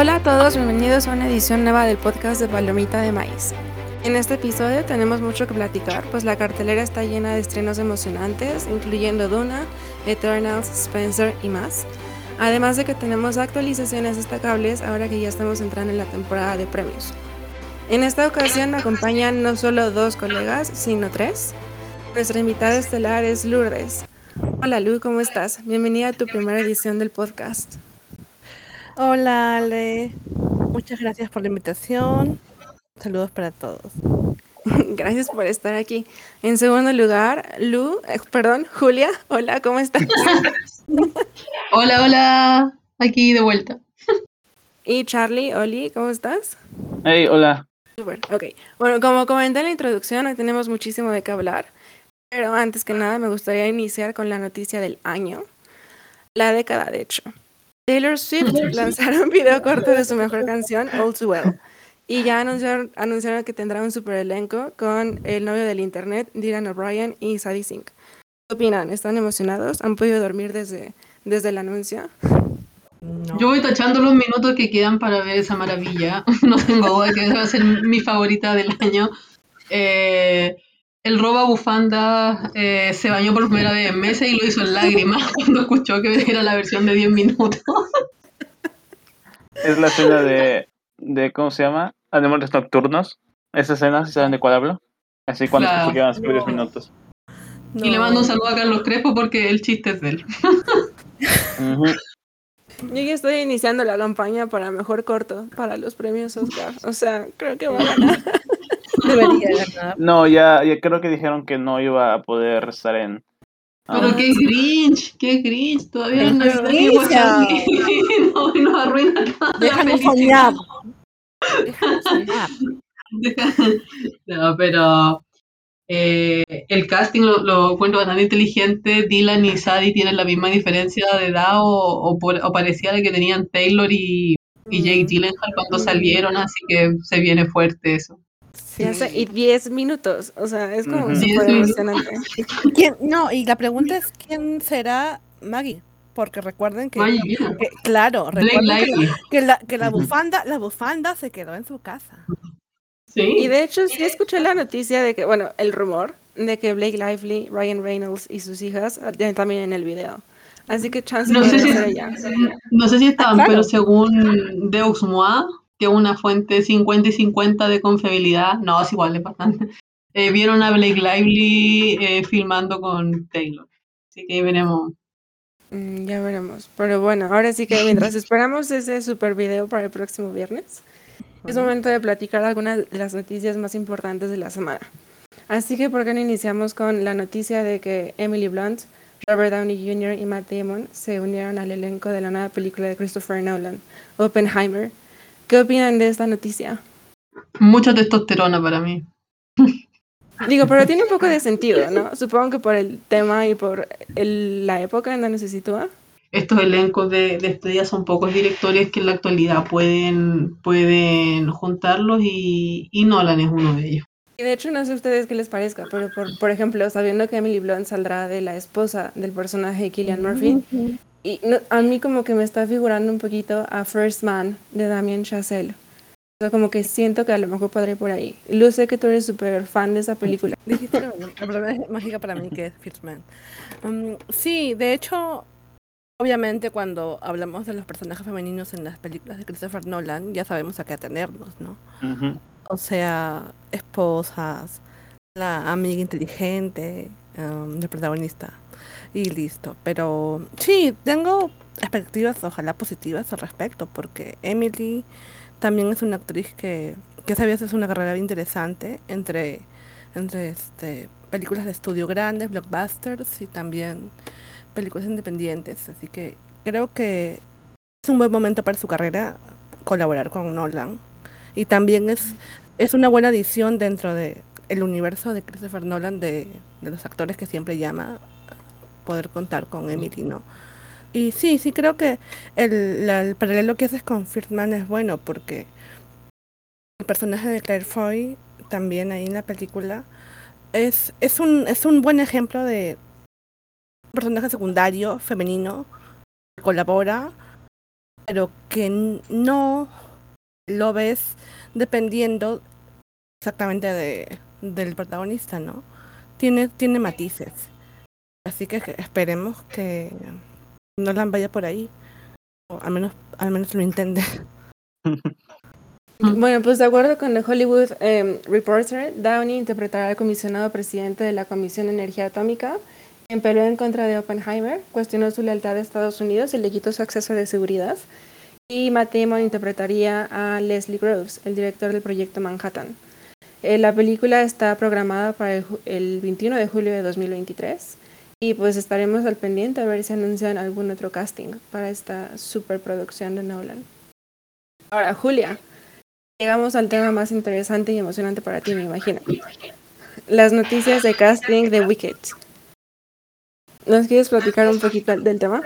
Hola a todos, bienvenidos a una edición nueva del podcast de Palomita de Maíz. En este episodio tenemos mucho que platicar, pues la cartelera está llena de estrenos emocionantes, incluyendo Duna, Eternals, Spencer y más. Además de que tenemos actualizaciones destacables ahora que ya estamos entrando en la temporada de premios. En esta ocasión me acompañan no solo dos colegas, sino tres. Nuestra invitada estelar es Lourdes. Hola Lu, ¿cómo estás? Bienvenida a tu primera edición del podcast. Hola Ale, muchas gracias por la invitación. Saludos para todos. Gracias por estar aquí. En segundo lugar, Lu, eh, perdón, Julia, hola, ¿cómo estás? hola, hola, aquí de vuelta. Y Charlie, Oli, ¿cómo estás? Hey, hola. Super, ok. Bueno, como comenté en la introducción, hoy tenemos muchísimo de qué hablar. Pero antes que nada, me gustaría iniciar con la noticia del año. La década, de hecho. Taylor Swift lanzaron un video corto de su mejor canción, All Too Well. Y ya anunciaron, anunciaron que tendrá un super elenco con el novio del internet, Dylan O'Brien y Sadie Sink. ¿Qué opinan? ¿Están emocionados? ¿Han podido dormir desde, desde el anuncio? Yo voy tachando los minutos que quedan para ver esa maravilla. No tengo duda que va a ser mi favorita del año. Eh, el roba bufanda eh, se bañó por primera vez en meses y lo hizo en lágrimas cuando escuchó que era la versión de 10 minutos. Es la escena de, de ¿cómo se llama? Animales Nocturnos. Esa escena, si saben de cuál hablo. Así cuando se quedan. 10 minutos. Y le mando un saludo a Carlos Crespo porque el chiste es de él. Yo ya estoy iniciando la campaña para mejor corto para los premios Oscar. O sea, creo que va a ganar. Debería ganar. No, ya, ya creo que dijeron que no iba a poder estar en. Pero qué grinch, qué grinch, todavía no está no, nos arruina toda Déjanos soñar. Déjanos soñar. No, pero eh, el casting lo, lo encuentro bastante inteligente. Dylan y Sadie tienen la misma diferencia de edad o, o, por, o parecía de que tenían Taylor y, y Jake Gyllenhaal cuando salieron, así que se viene fuerte eso. Sí, hace, y 10 minutos, o sea, es como uh -huh. súper emocionante. ¿Quién? No, y la pregunta es, ¿quién será Maggie? Porque recuerden que, que claro, recuerden que, que, la, que la bufanda, la bufanda se quedó en su casa. ¿Sí? Y de hecho sí escuché la noticia de que, bueno, el rumor de que Blake Lively, Ryan Reynolds y sus hijas también en el video. Así que chance no sé si, ella. No sé si estaban, ah, claro. pero según Deux Moi, que una fuente 50 y 50 de confiabilidad, no, es igual, es bastante. Eh, vieron a Blake Lively eh, filmando con Taylor. Así que veremos. Mm, ya veremos. Pero bueno, ahora sí que mientras esperamos ese super video para el próximo viernes, es momento de platicar algunas de las noticias más importantes de la semana. Así que, ¿por qué no iniciamos con la noticia de que Emily Blunt, Robert Downey Jr. y Matt Damon se unieron al elenco de la nueva película de Christopher Nolan, Oppenheimer? ¿Qué opinan de esta noticia? Mucha testosterona para mí. Digo, pero tiene un poco de sentido, ¿no? Supongo que por el tema y por el, la época en donde se sitúa estos elencos de, de estrellas son pocos directores que en la actualidad pueden, pueden juntarlos y, y Nolan es uno de ellos. Y de hecho, no sé a ustedes qué les parezca, pero por, por ejemplo, sabiendo que Emily Blunt saldrá de la esposa del personaje de Killian Murphy, y no, a mí como que me está figurando un poquito a First Man de Damien Chazelle. O sea, como que siento que a lo mejor podré por ahí. Lu, sé que tú eres súper fan de esa película. Dijiste la palabra mágica para mí que es First Man. Um, sí, de hecho, Obviamente cuando hablamos de los personajes femeninos en las películas de Christopher Nolan, ya sabemos a qué atenernos, ¿no? Uh -huh. O sea, esposas, la amiga inteligente um, del protagonista y listo. Pero sí, tengo expectativas ojalá positivas al respecto, porque Emily también es una actriz que, que vez es una carrera interesante entre, entre este, películas de estudio grandes, blockbusters y también películas independientes, así que creo que es un buen momento para su carrera colaborar con Nolan. Y también es, es una buena adición dentro de el universo de Christopher Nolan de, de los actores que siempre llama poder contar con Emily, ¿no? Y sí, sí creo que el, la, el paralelo que haces con Firtman es bueno porque el personaje de Claire Foy también ahí en la película es, es, un, es un buen ejemplo de, personaje secundario, femenino, que colabora pero que no lo ves dependiendo exactamente de, del protagonista, ¿no? Tiene, tiene matices. Así que esperemos que Nolan vaya por ahí. O al menos, al menos lo intente. Bueno, pues de acuerdo con The Hollywood em, Reporter, Downey interpretará al comisionado presidente de la Comisión de Energía Atómica, quien peleó en contra de Oppenheimer, cuestionó su lealtad a Estados Unidos y le quitó su acceso de seguridad. Y Matt Damon interpretaría a Leslie Groves, el director del proyecto Manhattan. Eh, la película está programada para el, el 21 de julio de 2023 y pues estaremos al pendiente a ver si anuncian algún otro casting para esta superproducción de Nolan. Ahora, Julia, llegamos al tema más interesante y emocionante para ti, me imagino. Las noticias de casting de Wicked. ¿Nos quieres platicar un poquito del tema?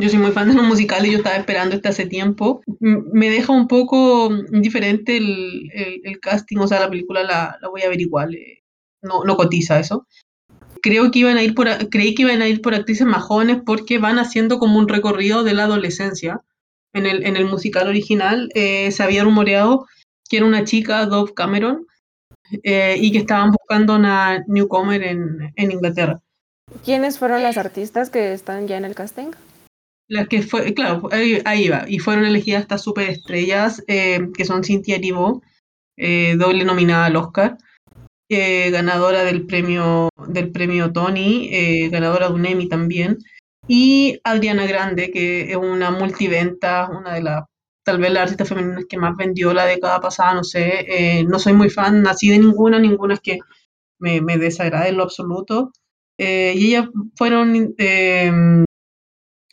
Yo soy muy fan de los musicales, yo estaba esperando este hace tiempo. me deja un poco indiferente el, el, casting, o sea, la película la, la voy a ver igual, eh, no, no cotiza eso. Creo que iban a ir por, creí que iban a ir por actrices más jóvenes porque van haciendo como un recorrido de la adolescencia en el, en el musical original eh, se había rumoreado que era una chica, Dove Cameron, eh, y que estaban buscando una newcomer en, en, Inglaterra. ¿Quiénes fueron las artistas que están ya en el casting? Las que fue, claro, ahí, ahí va, y fueron elegidas estas superestrellas, eh, que son Cynthia Erivo, doble nominada al Oscar, ganadora del premio, del premio Tony, ganadora de un Emmy también, y Adriana Grande, que es una multiventa, una de las, tal vez las artistas femeninas que más vendió la década pasada, no sé, eh, no soy muy fan, nací de ninguna, ninguna es que me, me desagrade en lo absoluto. Eh, y ellas fueron eh,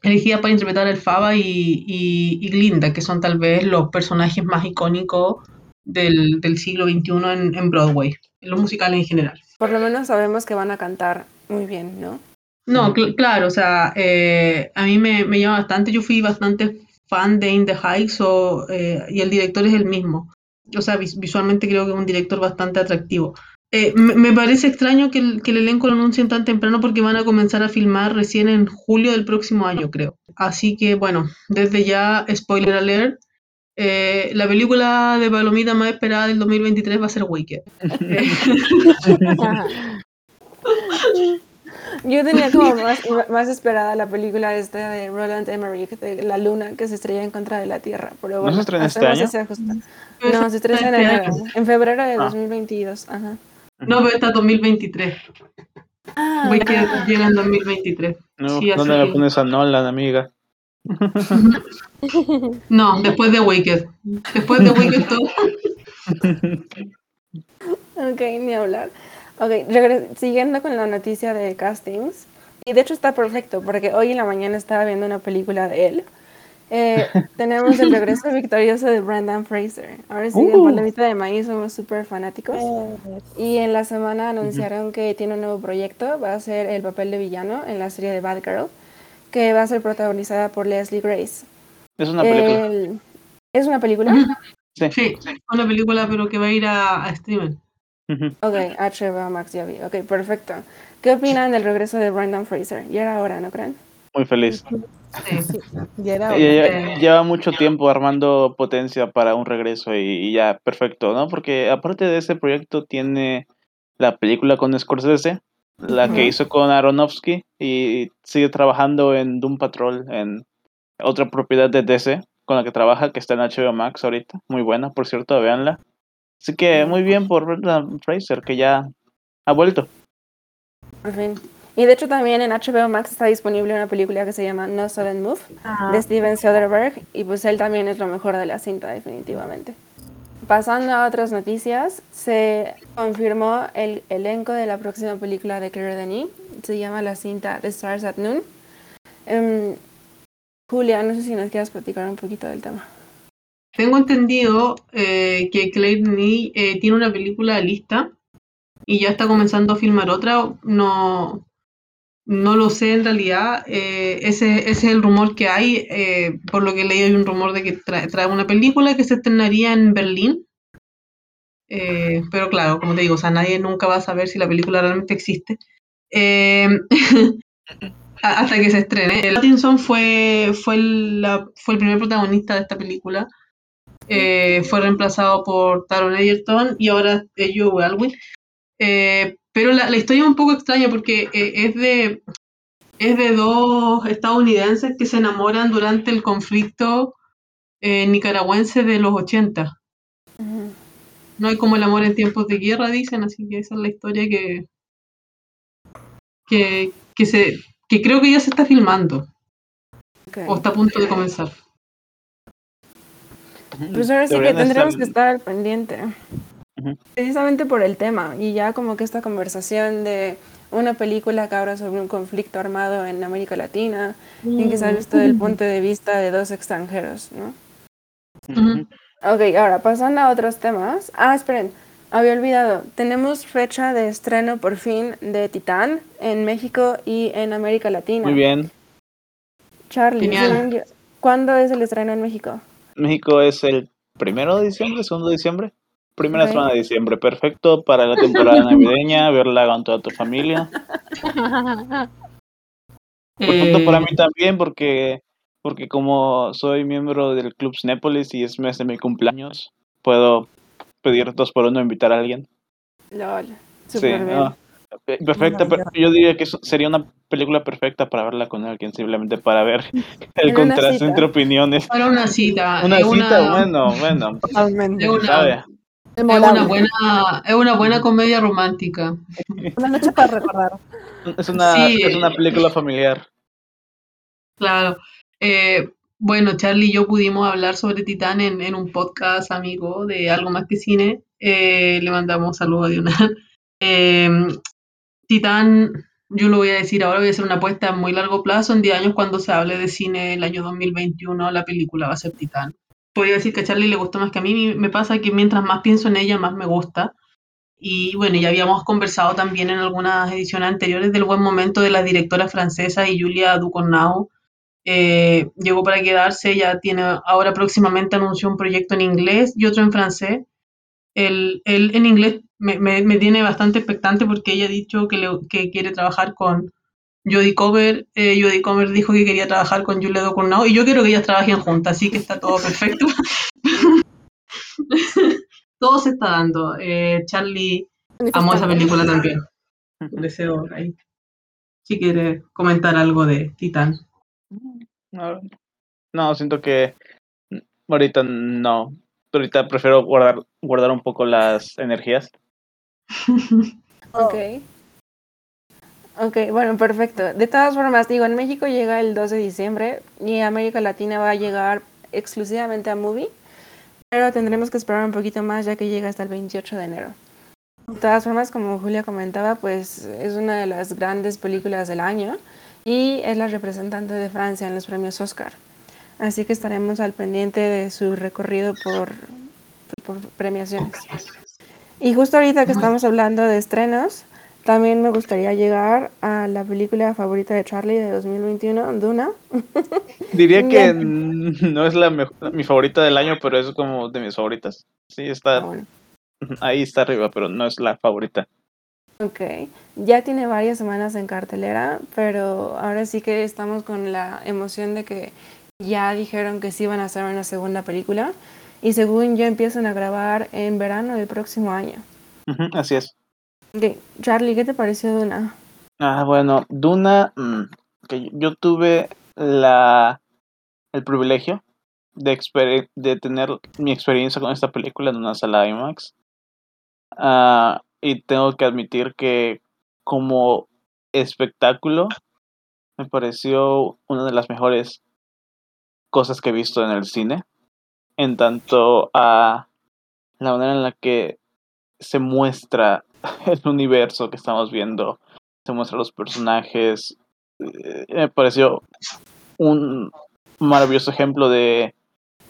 elegidas para interpretar el Faba y, y, Glinda, que son tal vez los personajes más icónicos del, del siglo XXI en, en Broadway, en los musicales en general. Por lo menos sabemos que van a cantar muy bien, ¿no? No, claro, o sea, eh, a mí me, me, llama bastante, yo fui bastante fan de In the Heights o, eh, y el director es el mismo. O sea, visualmente creo que es un director bastante atractivo. Eh, me, parece extraño que el, que el, elenco lo anuncien tan temprano porque van a comenzar a filmar recién en julio del próximo año, creo. Así que, bueno, desde ya, spoiler alert, la película de Palomita más esperada del 2023 va a ser Wicked. Yo tenía como más, más esperada la película esta de Roland Emmerich, de la luna que se estrella en contra de la Tierra. Pero bueno, ¿No se estrena este año? No, se estrena en enero, en febrero de 2022. Ah. Ajá. No, pero está 2023. Ah, Voy que ah. llega en 2023. No, sí, ¿Dónde me pones a Nolan, amiga? no, después de Wicked. Después de Wicked todo. ok, ni hablar. Ok, siguiendo con la noticia de castings, y de hecho está perfecto, porque hoy en la mañana estaba viendo una película de él. Eh, tenemos el regreso victorioso de Brendan Fraser. Ahora sí, uh. en Palomita de Maíz somos súper fanáticos. Y en la semana anunciaron que tiene un nuevo proyecto, va a ser el papel de villano en la serie de Bad Girl, que va a ser protagonizada por Leslie Grace. ¿Es una película? ¿Es una película? Sí. sí, una película, pero que va a ir a, a streaming. Ok, HBO Max ya vi. Ok, perfecto. ¿Qué opinan del regreso de Brendan Fraser? Ya era hora, ¿no creen? Muy feliz. Sí, ya era hora. Lleva, mucho tiempo armando potencia para un regreso y, ya, perfecto, ¿no? Porque aparte de ese proyecto tiene la película con Scorsese, la que hizo con Aronofsky y sigue trabajando en Doom Patrol, en otra propiedad de DC con la que trabaja, que está en HBO Max ahorita. Muy buena, por cierto, véanla. Así que muy bien por Brendan Fraser, que ya ha vuelto. Por fin. Y de hecho también en HBO Max está disponible una película que se llama No Sudden Move de Steven Soderbergh y pues él también es lo mejor de la cinta definitivamente. Pasando a otras noticias, se confirmó el elenco de la próxima película de Claire Denis. Se llama la cinta The Stars at Noon. Um, Julia, no sé si nos quieras platicar un poquito del tema. Tengo entendido eh, que Claire Denis eh, tiene una película lista y ya está comenzando a filmar otra. No, no lo sé en realidad. Eh, ese, es el rumor que hay. por lo que leí hay un rumor de que trae, una película que se estrenaría en Berlín. pero claro, como te digo, o sea, nadie nunca va a saber si la película realmente existe. hasta que se estrene. Pattinson fue, fue, la, fue el primer protagonista de esta película. Eh, fue reemplazado por Taron Egerton y ahora es Joe Alwyn. Eh, pero la, la historia es un poco extraña porque eh, es de es de dos estadounidenses que se enamoran durante el conflicto eh, nicaragüense de los 80. Ujú. No hay como el amor en tiempos de guerra, dicen, así que esa es la historia que, que, que se, que creo que ya se está filmando, o está a punto de comenzar. Pues ahora sí que tendremos estar- que estar al pendiente. Precisamente por el tema y ya como que esta conversación de una película que habla sobre un conflicto armado en América Latina y que sale esto del punto de vista de dos extranjeros, ¿no? Ok, ahora pasando a otros temas. Ah, esperen, había olvidado. Tenemos fecha de estreno por fin de Titán en México y en América Latina. Muy bien. Charlie, ¿cuándo es el estreno en México? México es el primero de diciembre, segundo de diciembre. Primera semana de diciembre, perfecto para la temporada navideña, verla con toda tu familia. Perfecto Eh, para mí también porque porque como soy miembro del Club Cinépolis y es mes de mi cumpleaños, puedo pedir dos por uno invitar a alguien. LOL. Sí, Súper bien. no, pe- perfecta, per- yo diría que sería una película perfecta para verla con alguien, simplemente para ver el contraste cita. entre opiniones. para una cita. Una cita, una, bueno, bueno, Totalmente. una-. Es una buena, es una buena comedia romántica. Una noche para recordar. Es una, Sí, es una película familiar. Claro. Eh, bueno, Charlie y yo pudimos hablar sobre Titán en, en un podcast amigo de Algo Más que Cine. Eh, le mandamos saludos a Dional. Eh, Titán, yo lo voy a decir ahora, voy a hacer una apuesta a muy largo plazo. En 10 años, cuando se hable de cine el año 2021, la película va a ser Titán. Podría decir que a Charlie le gustó más que a mí. Me pasa que mientras más pienso en ella, más me gusta. Y bueno, ya habíamos conversado también en algunas ediciones anteriores del buen momento de la directora francesa y Julia Ducournau. Eh, llegó para quedarse, ya tiene, ahora próximamente anunció un proyecto en inglés y otro en francés. El, el en inglés me, me, me tiene bastante expectante porque ella ha dicho que, le, que quiere trabajar con Jodie Comer. Eh, Jodie Comer dijo que quería trabajar con Julia Ducournau y yo quiero que ellas trabajen juntas, así que está todo perfecto. todo se está dando. Eh, Charlie amó esa película también. Deseo ahí. Si quiere comentar algo de Titán. No, no, siento que ahorita no. Ahorita prefiero guardar, guardar un poco las energías. Ok. Ok, bueno, perfecto. De todas formas, digo, en México llega el 2 de diciembre y América Latina va a llegar exclusivamente a Movie, pero tendremos que esperar un poquito más ya que llega hasta el 28 de enero. De todas formas, como Julia comentaba, pues es una de las grandes películas del año y es la representante de Francia en los premios Oscar. Así que estaremos al pendiente de su recorrido por, por premiaciones. Y justo ahorita que estamos hablando de estrenos, también me gustaría llegar a la película favorita de Charlie de 2021, Duna. Diría que no es la mejor- mi favorita del año, pero es como de mis favoritas. Sí, Ah, está bueno. ahí está arriba, pero no es la favorita. Ok, ya tiene varias semanas en cartelera, pero ahora sí que estamos con la emoción de que ya dijeron que sí van a hacer una segunda película y según yo empiezan a grabar en verano del próximo año. Así es. Charlie, ¿qué te pareció Duna? Ah, bueno, Duna, mm, que yo tuve la el privilegio de, exper- de tener mi experiencia con esta película en una sala IMAX. Ah, y tengo que admitir que como espectáculo me pareció una de las mejores cosas que he visto en el cine. En tanto a la manera en la que se muestra el universo que estamos viendo, se muestran los personajes. eh, me pareció un maravilloso ejemplo de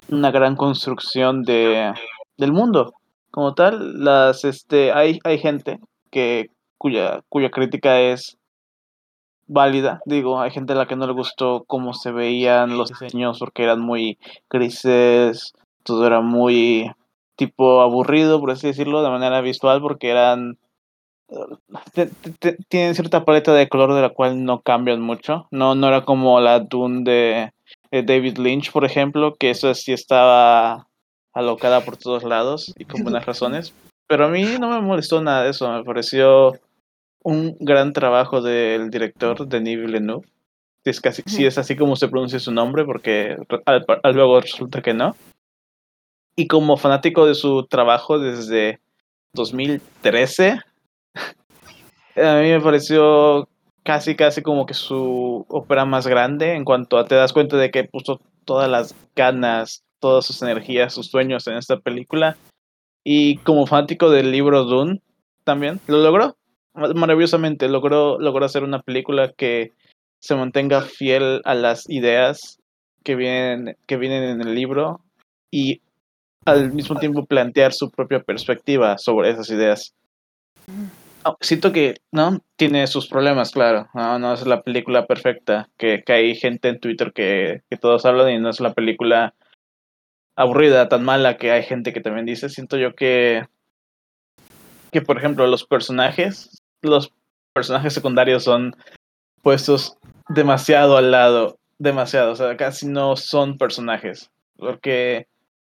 una gran construcción de, del mundo. Como tal, las este hay, hay gente que cuya, cuya crítica es válida. Digo, hay gente a la que no le gustó cómo se veían los diseños porque eran muy grises, todo era muy tipo aburrido, por así decirlo, de manera visual, porque eran tienen cierta paleta de color de la cual no cambian mucho. No, no era como la Dune de, David Lynch, por ejemplo, que eso sí estaba alocada por todos lados y con buenas razones. Pero a mí no me molestó nada de eso, me pareció un gran trabajo del director Denis Villeneuve. Si es, casi, si es así como se pronuncia su nombre, porque luego resulta que no. Y como fanático de su trabajo desde 2013, a mí me pareció casi, casi como que su ópera más grande en cuanto a te das cuenta de que puso todas las ganas, todas sus energías, sus sueños en esta película. Y como fanático del libro Dune, también lo logró maravillosamente. Logró, logró hacer una película que se mantenga fiel a las ideas que vienen, que vienen en el libro y al mismo tiempo plantear su propia perspectiva sobre esas ideas. Ah, siento que, ¿no? Tiene sus problemas, claro. No, es la película perfecta. Que, que hay gente en Twitter que, que, todos hablan y no es la película aburrida, tan mala que hay gente que también dice. Siento yo que, que por ejemplo, los personajes, los personajes secundarios son puestos demasiado al lado. Demasiado. O sea, casi no son personajes. Porque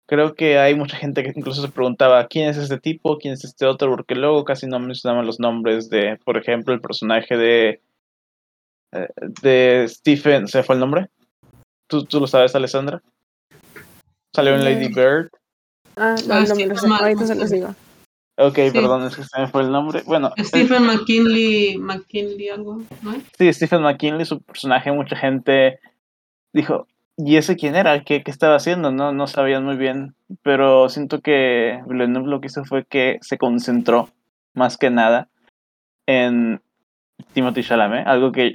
creo que hay mucha gente que incluso se preguntaba quién es este tipo, quién es este otro, porque luego casi no mencionaban los nombres de, por ejemplo, el personaje de eh, de Stephen, ¿se fue el nombre? ¿Tú, tú lo sabes, Alessandra? Salió en Lady Bird. Ah, no, no me lo sé, ahorita se los digo. Ok, perdón, es que se me fue el nombre. Bueno, Stephen McKinley, McKinley algo, ¿no? Sí, Stephen McKinley, su personaje, mucha gente dijo, ¿Y ese quién era? ¿Qué, qué estaba haciendo? No, no sabían muy bien. Pero siento que Villeneuve lo que hizo fue que se concentró más que nada en Timothy Chalamet. Algo que,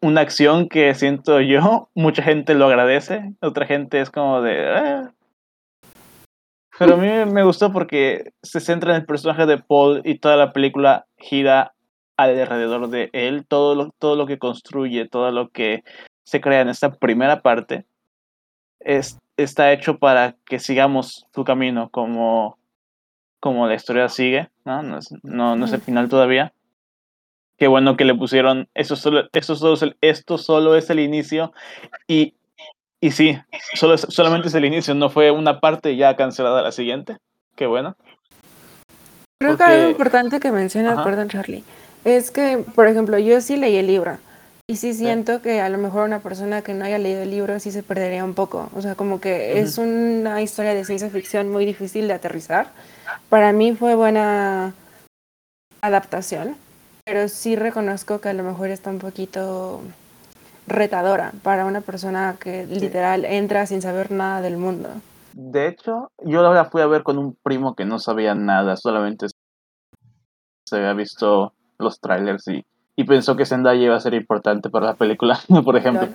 una acción que siento yo, mucha gente lo agradece, otra gente es como de... Ah". Pero a mí me gustó porque se centra en el personaje de Paul y toda la película gira alrededor de él, todo lo, todo lo que construye, todo lo que se crea en esta primera parte es, está hecho para que sigamos su camino como, como la historia sigue, ¿no? No es, no, no es el final todavía. Qué bueno que le pusieron, eso solo, eso solo es el, esto solo es el inicio y, y sí, solo solamente es el inicio, no fue una parte ya cancelada la siguiente. Qué bueno. Creo que algo importante que mencionas, perdón Charlie, es que, por ejemplo, yo sí leí el libro y sí siento que a lo mejor una persona que no haya leído el libro sí se perdería un poco. O sea, como que es una historia de ciencia ficción muy difícil de aterrizar. Para mí fue buena adaptación, pero sí reconozco que a lo mejor está un poquito retadora para una persona que literal entra sin saber nada del mundo. De hecho, yo la fui a ver con un primo que no sabía nada, solamente se había visto los trailers y y pensó que Zendaya iba a ser importante para la película, por ejemplo.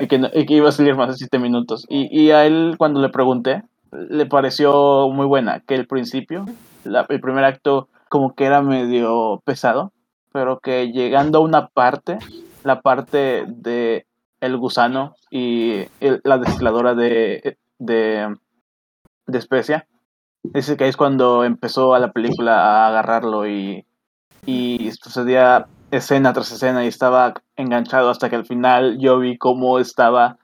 y, que, y, que, iba a salir más de siete minutos. Y, y, a él, cuando le pregunté, le pareció muy buena, que el principio, el primer acto, como que era medio pesado, pero que llegando a una parte, la parte de el gusano y la destiladora de, de, de especia, dice que es cuando empezó a la película a agarrarlo y, y sucedía escena tras escena y estaba enganchado hasta que al final yo vi cómo estaba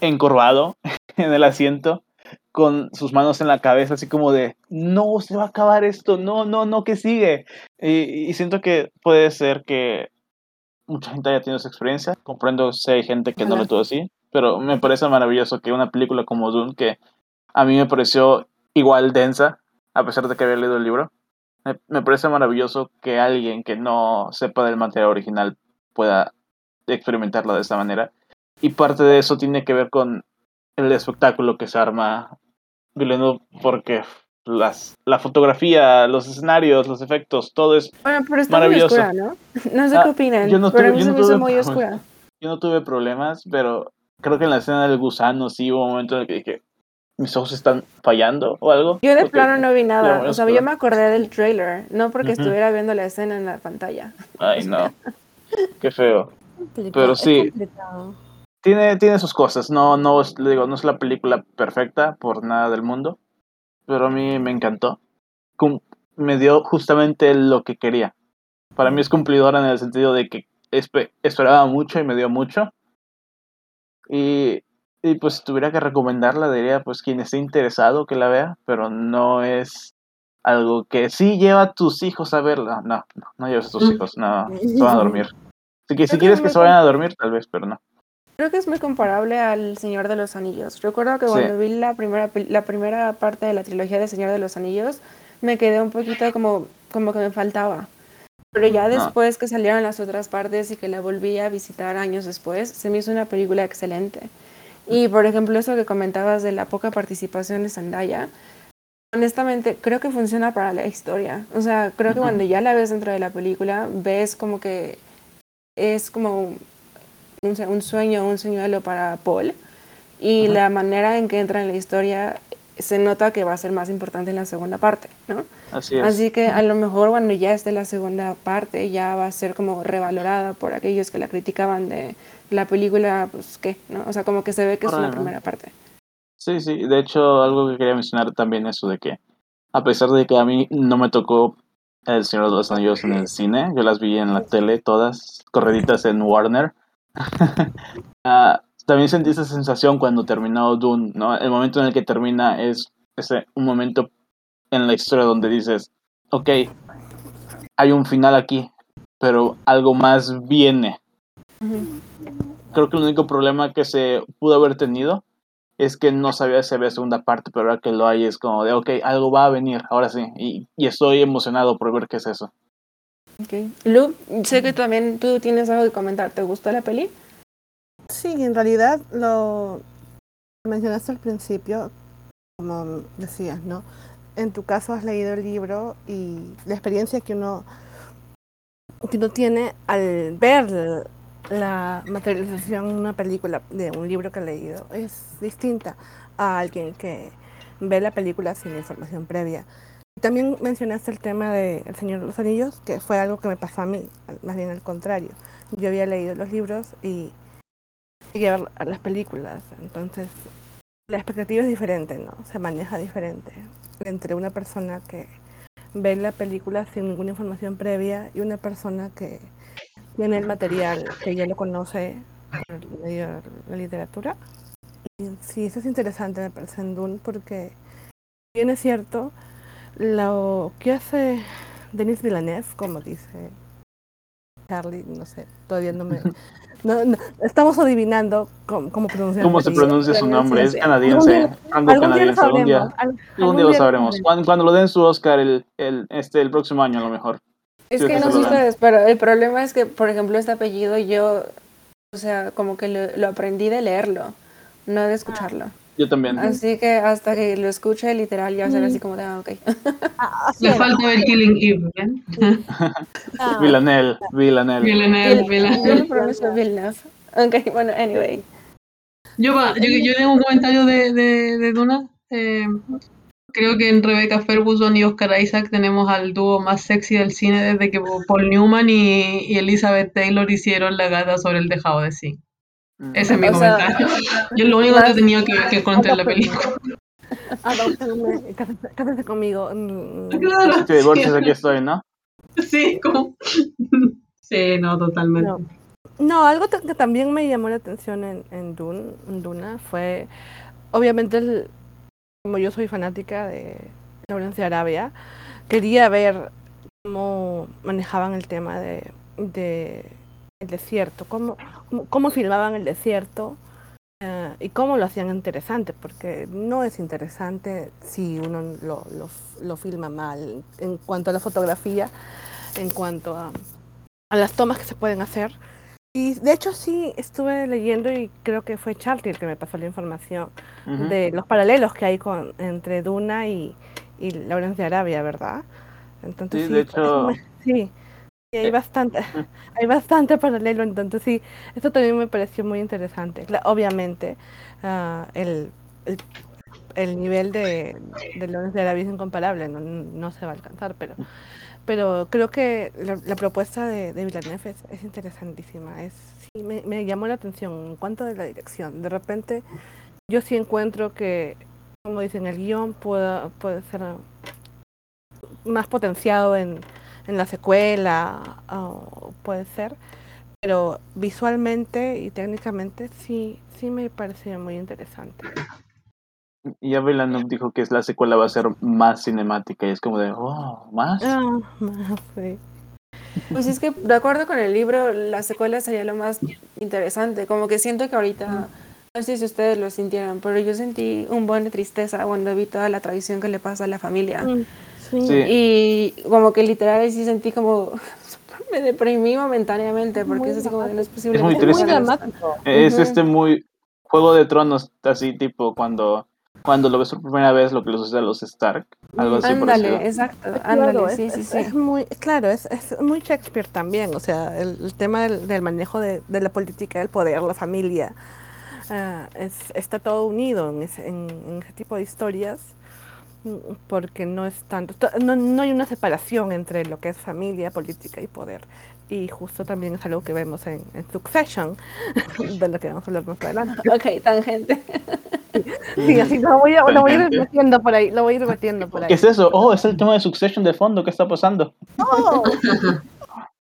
encorvado en el asiento con sus manos en la cabeza, así como de, no, se va a acabar esto, no, no, no, que sigue. Y, siento que puede ser que mucha gente haya tenido esa experiencia, comprendo si hay gente que no lo tuvo así, pero me parece maravilloso que una película como Dune, que a mí me pareció igual densa, a pesar de que había leído el libro, me, parece maravilloso que alguien que no sepa del material original pueda experimentarlo de esta manera. Y parte de eso tiene que ver con el espectáculo que se arma Villeneuve, porque las, la fotografía, los escenarios, los efectos, todo es bueno, pero está maravilloso. Muy oscura, ¿no? No sé qué ah, opinan, yo no pero tuve, a mí se muy oscura. Yo no tuve problemas, pero creo que en la escena del gusano sí hubo un momento en el que dije, mis ojos están fallando o algo. Yo de plano no vi nada. O sea, yo me acordé del trailer, no porque estuviera viendo la escena en la pantalla. Ay, no. Qué feo. Pero sí. Tiene, tiene sus cosas. No, no, le digo, no es la película perfecta por nada del mundo. Pero a mí me encantó. Me dio justamente lo que quería. Para mí es cumplidora en el sentido de que esperaba mucho y me dio mucho. Y, y pues si tuviera que recomendarla, diría pues quien esté interesado que la vea, pero no es algo que sí lleva a tus hijos a verla. No, no, no lleves a tus hijos, no, se van a dormir. Así que si quieres que se vayan a dormir, tal vez, pero no. Creo que es muy comparable al Señor de los Anillos. Recuerdo que cuando vi la primera, la primera parte de la trilogía de Señor de los Anillos, me quedé un poquito como, como que me faltaba. Pero ya después que salieron las otras partes y que la volví a visitar años después, se me hizo una película excelente. Y por ejemplo, eso que comentabas de la poca participación de Zendaya, honestamente creo que funciona para la historia. O sea, creo que cuando ya la ves dentro de la película, ves como que es como un, un sueño, un señuelo para Paul. Y la manera en que entra en la historia se nota que va a ser más importante en la segunda parte, ¿no? Así es. Así que a lo mejor cuando ya esté la segunda parte ya va a ser como revalorada por aquellos que la criticaban de la película, pues qué, ¿no? O sea, como que se ve que es una primera parte. Sí, sí, de hecho algo que quería mencionar también eso de que a pesar de que a mí no me tocó El Señor de los Anillos en el cine, yo las vi en la tele todas correditas en Warner. Ah, también sentí esa sensación cuando terminó Dune, ¿no? El momento en el que termina es ese, un momento en la historia donde dices, ok, hay un final aquí, pero algo más viene. Creo que el único problema que se pudo haber tenido es que no sabía si había segunda parte, pero ahora que lo hay es como de, ok, algo va a venir, ahora sí, y, y estoy emocionado por ver qué es eso. Ok. Lu, sé que también tú tienes algo que comentar, ¿te gustó la peli? Sí, en realidad lo mencionaste al principio, como decías, ¿no? En tu caso has leído el libro y la experiencia que uno, que uno tiene al ver la materialización en una película de un libro que ha leído es distinta a alguien que ve la película sin información previa. También mencionaste el tema de El Señor de los Anillos, que fue algo que me pasó a mí, más bien al contrario. Yo había leído los libros y llegué a las películas, entonces la expectativa es diferente, ¿no? Se maneja diferente entre una persona que ve la película sin ninguna información previa y una persona que tiene el material, que ya lo conoce por medio de la literatura. Y sí, eso es interesante, me parece en Dune, porque bien es cierto, lo que hace Denis Villeneuve, como dice Charlie, no sé, todavía no me... No, estamos adivinando cómo, cómo pronunciar ¿Cómo se pronuncia su nombre? Es canadiense. Algún canadiense. Algún día, algún día lo sabremos. Cuando, cuando, lo den su Oscar el, el, este, el próximo año, a lo mejor. Es que no sé ustedes, pero el problema es que, por ejemplo, este apellido yo, o sea, como que lo, lo aprendí de leerlo, no de escucharlo. Yo también. Así que hasta que lo escuche literal ya va a ser así como de, ah, ok. Le falta el Killing Eve, ¿bien? Villanel, Villanel. Villanel, Villanel. Yo lo pronuncio Villeneuve. Ok, bueno, anyway. Yo, yo, yo tengo un comentario de, de, de Duna. Eh, creo que en Rebecca Ferguson y Oscar Isaac tenemos al dúo más sexy del cine desde que Paul Newman y, y Elizabeth Taylor hicieron la gata sobre el tejado de sí. Mm. Ese es mi o comentario. Sea, Yo lo único que tenía que, que contar en la película. Adóptenme, cásense conmigo. Claro. Te divorcias, aquí estoy, ¿no? Sí, como. Sí, no, totalmente. No, no algo que también me llamó la atención en, en, Dune, en Duna fue, obviamente, el, como yo soy fanática de Lawrence de Arabia, quería ver cómo manejaban el tema de, de el desierto, cómo, cómo filmaban el desierto uh, y cómo lo hacían interesante, porque no es interesante si uno lo, lo, lo, filma mal en cuanto a la fotografía, en cuanto a, a, las tomas que se pueden hacer. Y de hecho sí estuve leyendo y creo que fue Charlie el que me pasó la información uh -huh. de los paralelos que hay con, entre Duna y, y Lawrence de Arabia, ¿verdad? Entonces sí, sí de hecho... Sí, Sí, hay bastante, hay bastante paralelo, entonces sí, esto también me pareció muy interesante. Obviamente, uh, el, el, el, nivel de, de Lawrence de Arabia es incomparable, no, no, se va a alcanzar, pero, pero creo que la, propuesta de, de Villeneuve es, es interesantísima, es, sí, me, llamó la atención en cuanto a la dirección. De repente, yo sí encuentro que, como dicen, el guion puede, puede ser más potenciado en en la secuela, o puede ser, pero visualmente y técnicamente sí, sí me pareció muy interesante. Y Villeneuve dijo que la secuela va a ser más cinemática y es como de, oh, ¿más? Ah, más, sí. Pues es que de acuerdo con el libro, la secuela sería lo más interesante. Como que siento que ahorita, no sé si ustedes lo sintieron, pero yo sentí un buen de tristeza cuando vi toda la traición que le pasa a la familia. Mm, sí. Sí. Y como que literal sí sentí como me deprimí momentáneamente porque Muy es así como de no es posible. Es muy que Es muy triste. mueran. dramático. Es este muy Juego de Tronos, así tipo cuando, cuando lo ves por primera vez lo que le sucede a los Stark. Algo así Ándale, parecido. exacto, Claro, ándale, es, sí, sí, es- sí. es muy, claro, es, es muy Shakespeare también, o sea, el, el tema del, del manejo de, de la política, del poder, la familia, es, está todo unido en ese, en, en ese tipo de historias, porque no es tanto, to- no, no hay una separación entre lo que es familia, política y poder. Y justo también es algo que vemos en, en Succession, de lo que vamos a hablar más adelante. Ok, tangente. Sí, así lo voy a, lo voy a ir metiendo por ahí, lo voy a ir metiendo por ¿Qué ahí. es eso? Oh, es el tema de Succession de fondo. ¿Qué está pasando? ¡Oh!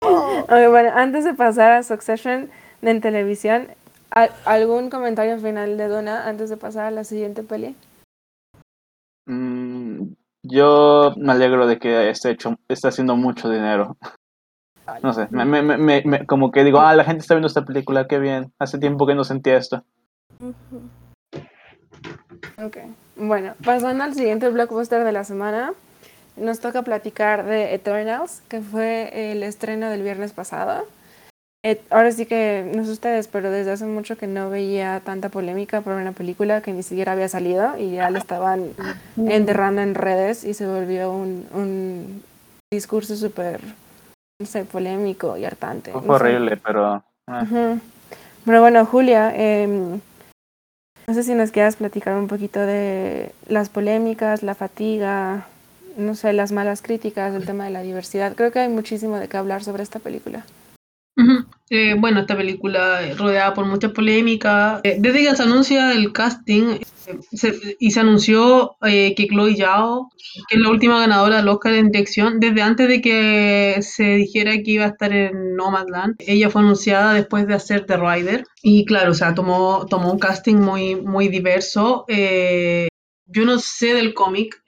Ok, bueno, antes de pasar a Succession en televisión, ¿al- ¿algún comentario final de Donna antes de pasar a la siguiente peli? Mm, yo me alegro de que esté, hecho, esté haciendo mucho dinero. No sé, me, me, me, me- como que digo, ah, la gente está viendo esta película, qué bien. Hace tiempo que no sentía esto. Ok. Bueno, pasando al siguiente blockbuster de la semana, nos toca platicar de Eternals, que fue el estreno del viernes pasado. Et- ahora sí que, no sé ustedes, pero desde hace mucho que no veía tanta polémica por una película que ni siquiera había salido y ya la estaban enterrando en redes y se volvió un, un discurso súper, no sé, polémico y hartante. Fue no sé. horrible, pero... ah. Pero bueno, Julia, em, no sé si nos quieras platicar un poquito de las polémicas, la fatiga, no sé, las malas críticas, el tema de la diversidad. Creo que hay muchísimo de qué hablar sobre esta película. Eh, bueno, esta película eh, rodeada por mucha polémica. Eh, desde que se anuncia el casting eh, y se anunció que Chloe Zhao, que es la última ganadora del Oscar en dirección, desde antes de que se dijera que iba a estar en Nomadland, ella fue anunciada después de hacer The Rider. Y claro, o sea, tomó, tomó un casting muy, muy diverso. Yo no sé del cómic.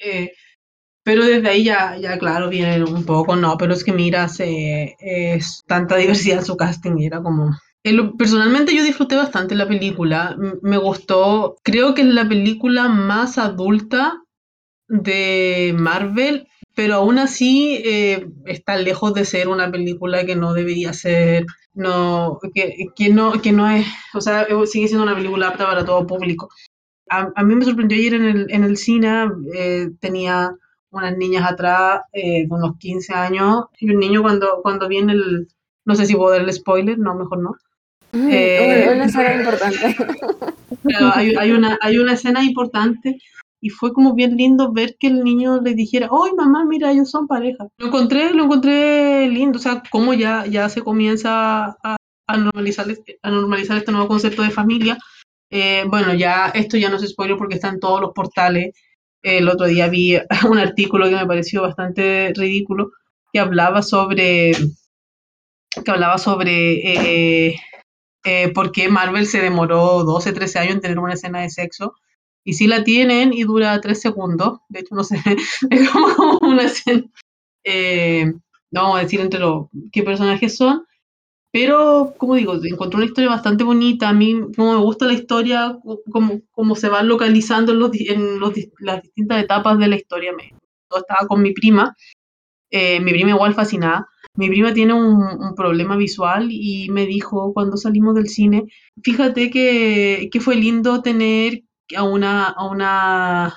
Eh, pero desde ahí ya, ya claro, viene un poco, no, pero es que mira, se, es tanta diversidad en su casting y era como... Personalmente yo disfruté bastante la película, me gustó, creo que es la película más adulta de Marvel, pero aún así eh, está lejos de ser una película que no debería ser, no, que, que no, que no es, o sea, sigue siendo una película apta para todo público. A, a mí me sorprendió ayer en el, en el cine, eh, tenía unas niñas atrás eh, de unos 15 años y un niño cuando, cuando viene el, no sé si puedo darle spoiler, no, mejor no. Eh, Una escena importante. Hay una, hay una escena importante y fue como bien lindo ver que el niño le dijera, ¡ay mamá, mira, ellos son pareja! Lo encontré, lo encontré lindo, o sea, cómo ya, ya se comienza a, a normalizar, este- a normalizar este nuevo concepto de familia. Eh, bueno, ya esto ya no es spoiler porque está en todos los portales. El otro día vi un artículo que me pareció bastante ridículo que hablaba sobre que hablaba sobre eh, eh, por qué Marvel se demoró 12, 13 años en tener una escena de sexo. Y sí la tienen y dura 3 segundos. De hecho, no sé, es como una escena. eh, no vamos a decir entre los qué personajes son. Pero, como digo, encontré una historia bastante bonita. A mí, como me gusta la historia, como, como se van localizando en, los, en los las distintas etapas de la historia. Me, yo estaba con mi prima, eh, mi prima igual fascinada. Mi prima tiene un, un problema visual y me dijo cuando salimos del cine, fíjate que, que fue lindo tener a una, a una,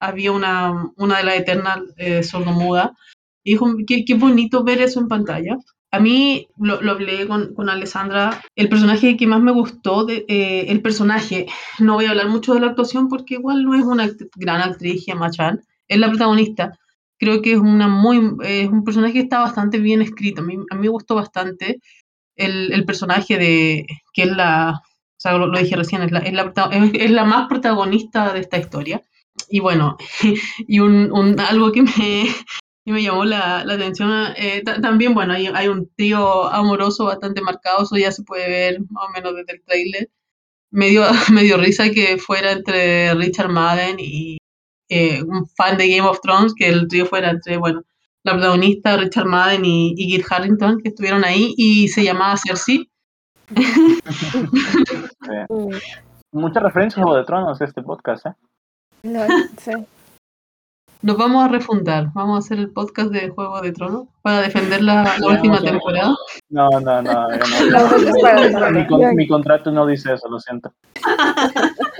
había una, una de las eternas eh, sordomuda. Y dijo, qué, qué bonito ver eso en pantalla. A mí lo, lo hablé con, con Alessandra, el personaje que más me gustó, eh, el personaje, no voy a hablar mucho de la actuación porque igual no es una gran actriz, Gemma Chan, es la protagonista, creo que es una muy es un personaje que está bastante bien escrito. A mí, a mí me gustó bastante el, el personaje de que es la, o sea, lo, dije recién, es la, es, la, es la más protagonista de esta historia. Y bueno, y un, un- algo que me, Y me llamó la, la atención. eh, ta- también, bueno, hay, hay un trío amoroso bastante marcado, eso ya se puede ver más o menos desde el trailer. Me dio, me dio risa que fuera entre Richard Madden y eh, un fan de Game of Thrones, que el trío fuera entre, bueno, la protagonista Richard Madden y, y Kit Harington, que estuvieron ahí, y se llamaba Cersei. Muchas referencias a Juego de Tronos este podcast, ¿eh? lol, sí. Nos vamos a refundar, vamos a hacer el podcast de Juego de Tronos para defender la, la última temporada. No, no, no. no. Mi, con- mi contrato no dice eso, lo siento.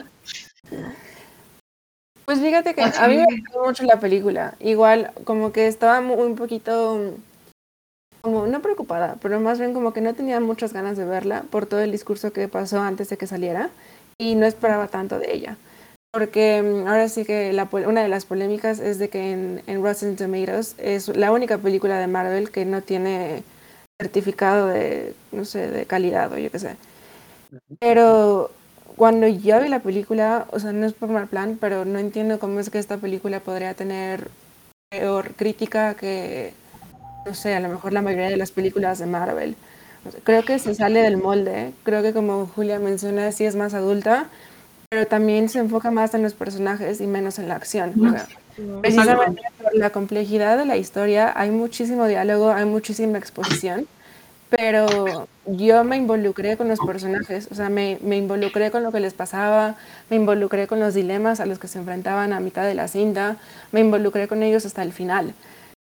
Pues fíjate que a mí me gustó mucho la película. Igual, como que estaba mu- un poquito, como no preocupada, pero más bien como que no tenía muchas ganas de verla por todo el discurso que pasó antes de que saliera y no esperaba tanto de ella. Porque mm, ahora sí que la una de las polémicas es de que en, en Rotten Tomatoes es la única película de Marvel que no tiene certificado de, no sé, de calidad o yo qué sé. Pero cuando yo vi la película, o sea, no es por mal plan, pero no entiendo cómo es que esta película podría tener peor crítica que, no sé, a lo mejor la mayoría de las películas de Marvel. Creo que se sale del molde, creo que como Julia menciona, sí es más adulta, pero también se enfoca más en los personajes y menos en la acción. Precisamente por la complejidad de la historia, hay muchísimo diálogo, hay muchísima exposición, pero yo me involucré con los personajes, o sea, me, me involucré con lo que les pasaba, me involucré con los dilemas a los que se enfrentaban a mitad de la cinta, me involucré con ellos hasta el final.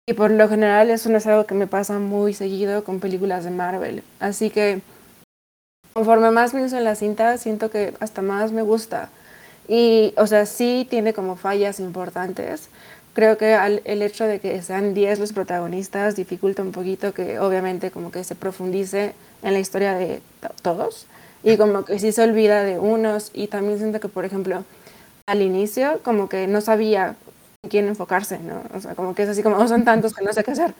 Y por lo general eso no es algo que me pasa muy seguido con películas de Marvel. Así que conforme más pienso en la cinta, siento que hasta más me gusta. Y, o sea, sí tiene como fallas importantes. Creo que al- el hecho de que sean 10 los protagonistas dificulta un poquito que obviamente como que se profundice en la historia de to- todos y como que sí se olvida de unos y también siento que por ejemplo al inicio como que no sabía en quién enfocarse, ¿no? O sea, como que es así como, "Oh, son tantos que no sé qué hacer.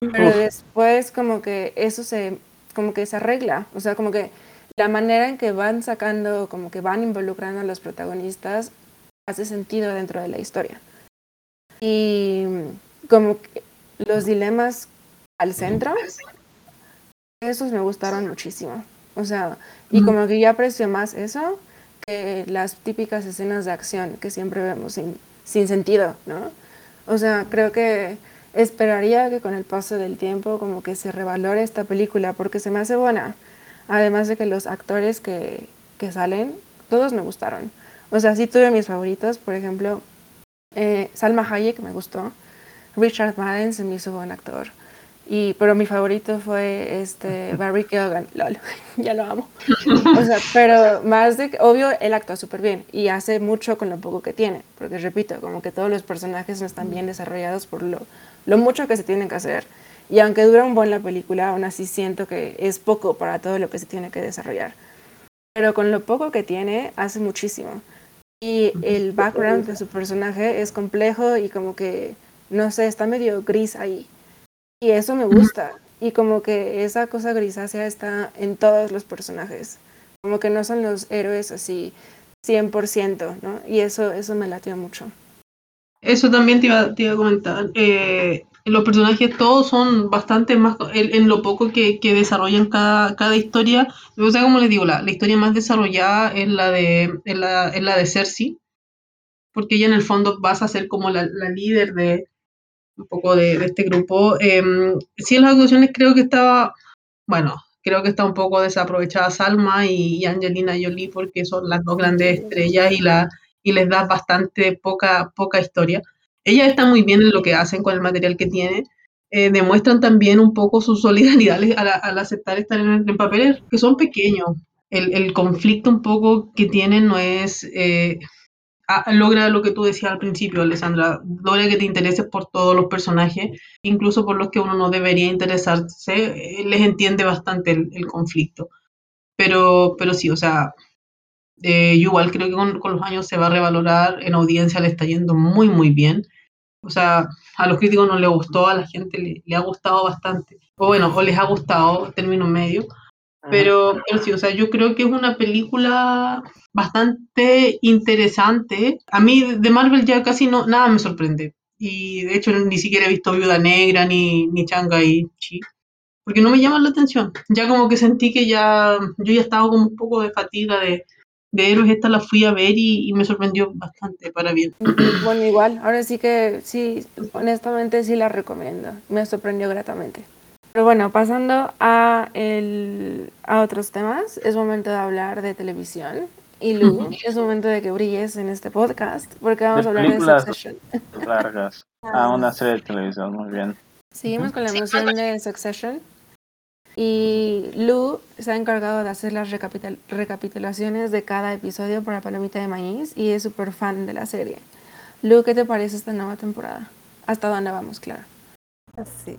Pero Uf. después como que eso se, como que se arregla, o sea, como que la manera en que van sacando, como que van involucrando a los protagonistas hace sentido dentro de la historia. Y como que los dilemas al centro, esos me gustaron muchísimo. O sea, y como que yo aprecio más eso que las típicas escenas de acción que siempre vemos sin, sin sentido, ¿no? O sea, creo que esperaría que con el paso del tiempo como que se revalore esta película porque se me hace buena. Además de que los actores que, que salen, todos me gustaron. O sea, sí tuve mis favoritos, por ejemplo, eh, Salma Hayek me gustó, Richard Madden se me hizo buen actor, y, pero mi favorito fue este Barry Keoghan, lol, ya lo amo. O sea, pero más de que, obvio, él actúa súper bien y hace mucho con lo poco que tiene, porque repito, como que todos los personajes no están bien desarrollados por lo, lo mucho que se tienen que hacer. Y aunque dura un buen la película, aún así siento que es poco para todo lo que se tiene que desarrollar. Pero con lo poco que tiene, hace muchísimo. Y el background de su personaje es complejo y como que, no sé, está medio gris ahí. Y eso me gusta. Y como que esa cosa grisácea está en todos los personajes. Como que no son los héroes así 100%, ¿no? Y eso, eso me latió mucho. Eso también te iba, te iba a comentar. Eh, los personajes todos son bastante más, en, en lo poco que, que desarrollan cada, cada historia. O sea, como les digo, la, la historia más desarrollada es la de, es la, es la de Cersei, porque ella en el fondo vas a ser como la, la líder de un poco de, de este grupo. Eh, sí, en las actuaciones creo que estaba, bueno, creo que está un poco desaprovechada Salma y, y Angelina Jolie porque son las dos grandes estrellas y la y les da bastante poca, poca historia. Ellas están muy bien en lo que hacen con el material que tienen. Eh, demuestran también un poco su solidaridad al, al aceptar estar en, en, papeles que son pequeños. El, el, conflicto un poco que tienen no es... Eh, logra lo que tú decías al principio, Alessandra, logra que te intereses por todos los personajes, incluso por los que uno no debería interesarse, eh, les entiende bastante el, el conflicto. Pero, pero sí, o sea, eh, yo igual creo que con, con, los años se va a revalorar, en audiencia le está yendo muy, muy bien. O sea, a los críticos no les gustó, a la gente le, le ha gustado bastante. O bueno, o les ha gustado, término medio. Pero, pero sí, o sea, yo creo que es una película bastante interesante. A mí de Marvel ya casi no, nada me sorprende. y de hecho ni siquiera he visto Viuda Negra ni, ni Shanghai Chi, porque no me llaman la atención. Ya como que sentí que ya yo ya estaba como un poco de fatiga de, de héroes, esta la fui a ver y, y me sorprendió bastante para bien. Bueno, igual, ahora sí que sí, honestamente sí la recomiendo. Me sorprendió gratamente. Pero bueno, pasando a, el, a otros temas, es momento de hablar de televisión. Y Lu, es momento de que brilles en este podcast, porque vamos De a hablar de. Succession. Largas. Ah, una serie de televisión, muy bien. Seguimos con la emoción de Succession. Y Lu se ha encargado de hacer las recapitul- recapitulaciones de cada episodio para Palomita de Maíz y es súper fan de la serie. Lu, ¿qué te parece esta nueva temporada? ¿Hasta dónde vamos, claro? Sí.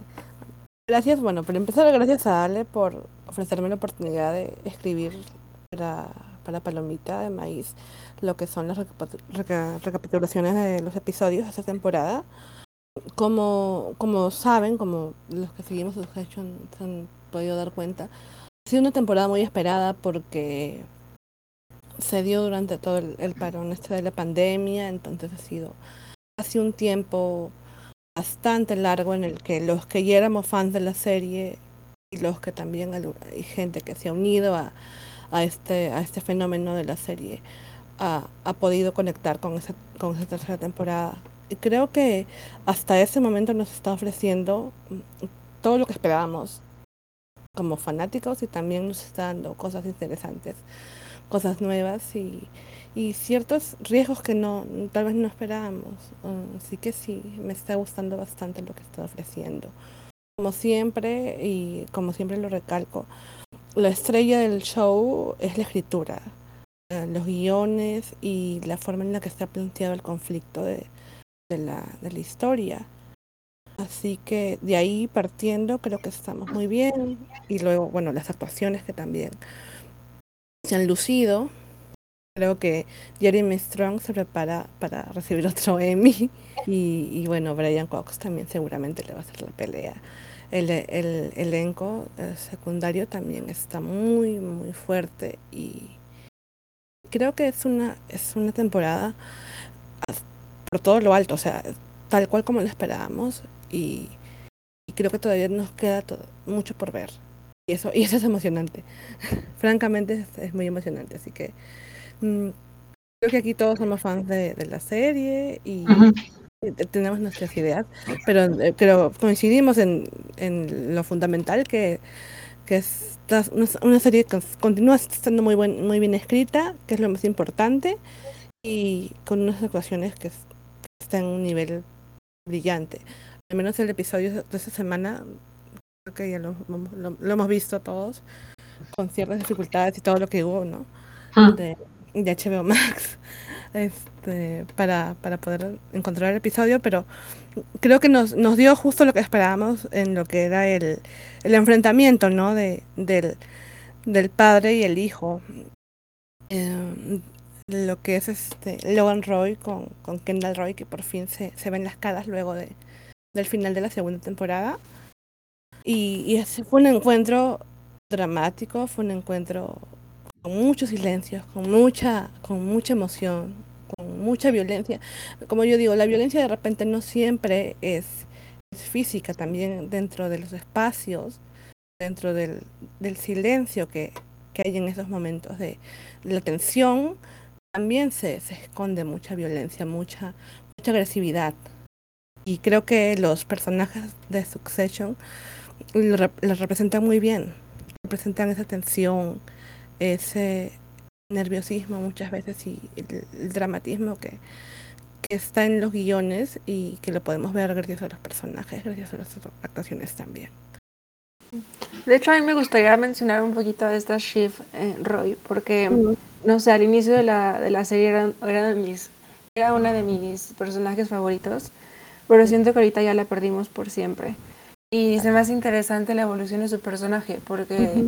Gracias, bueno, por empezar, gracias a Ale por ofrecerme la oportunidad de escribir para, para Palomita de Maíz lo que son las reca- recapitulaciones de los episodios de esta temporada. Como, como saben, como los que seguimos Succession se han podido dar cuenta, ha sido una temporada muy esperada porque se dio durante todo el, parón este de la pandemia, entonces ha sido, ha sido un tiempo bastante largo en el que los que ya éramos fans de la serie y los que también hay gente que se ha unido a, este a este fenómeno de la serie ha, ha podido conectar con esa con esa tercera temporada. Y creo que hasta ese momento nos está ofreciendo todo lo que esperábamos como fanáticos y también nos está dando cosas interesantes cosas nuevas y ciertos riesgos que no tal vez no esperábamos. Uh, así que sí, me está gustando bastante lo que está ofreciendo. Como siempre, y como siempre lo recalco, la estrella del show es la escritura, eh, los guiones y la forma en la que está planteado el conflicto de la historia. Así que de ahí partiendo creo que estamos muy bien. Y luego, bueno, las actuaciones que también se han lucido. Creo que Jeremy Strong se prepara para recibir otro Emmy. Y, bueno, Brian Cox también seguramente le va a hacer la pelea. El, el elenco eh, secundario también está muy, muy fuerte. Y creo que es una, es una temporada por todo lo alto, o sea, tal cual como lo esperábamos. Y, y creo que todavía nos queda to- mucho por ver. Y eso, y eso es emocionante. Francamente es, es muy emocionante. Así que mm, creo que aquí todos somos fans de, de la serie y eh, tenemos nuestras ideas, pero, eh, pero coincidimos en, en lo fundamental que, que es una, serie que continúa estando muy, buen, muy bien escrita, que es lo más importante, y con unas actuaciones que, es- que están en un nivel brillante. Al menos el episodio de esta semana, creo que ya lo, lo- lo hemos visto todos, con ciertas dificultades y todo lo que hubo, ¿no? Mm. de, de HBO Max este, para, para poder encontrar el episodio, pero creo que nos, nos dio justo lo que esperábamos en lo que era el, el enfrentamiento ¿no? de, del, del padre y el hijo. Eh, lo que es este Logan Roy con, con Kendall Roy, que por fin se, se ven las caras luego de, del final de la segunda temporada. Y, ese fue un encuentro dramático, fue un encuentro con muchos silencios, con mucha, con mucha emoción, con mucha violencia. Como yo digo, la violencia de repente no siempre es, es física, también dentro de los espacios, dentro del, del silencio que, que hay en esos momentos de, de la tensión, también se, se esconde mucha violencia, mucha, mucha agresividad. Y creo que los personajes de Succession lo, rep- lo representan muy bien, representan esa tensión, ese nerviosismo muchas veces y el, el dramatismo que, que está en los guiones y que lo podemos ver gracias a los personajes, gracias a las actuaciones también. De hecho, a mí me gustaría mencionar un poquito de esta Shiv eh, Roy, porque, no sé, al inicio de la, de la serie era, era, de mis, era una de mis personajes favoritos, pero siento que ahorita ya la perdimos por siempre. Y se me hace interesante la evolución de su personaje, porque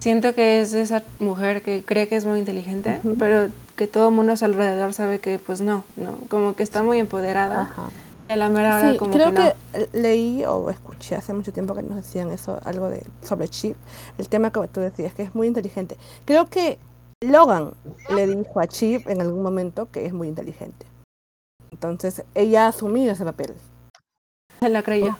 siento que es esa mujer que cree que es muy inteligente, pero que todo el mundo a su alrededor sabe que pues no, no, como que está muy empoderada. Ajá. A la mera hora Sí, como creo que no. que, eh, leí o escuché hace mucho tiempo que nos decían eso, algo de sobre Chip, el tema que tú decías, que es muy inteligente. Creo que Logan le dijo a Chip en algún momento que es muy inteligente. Entonces ella ha asumido ese papel. Se la creyó.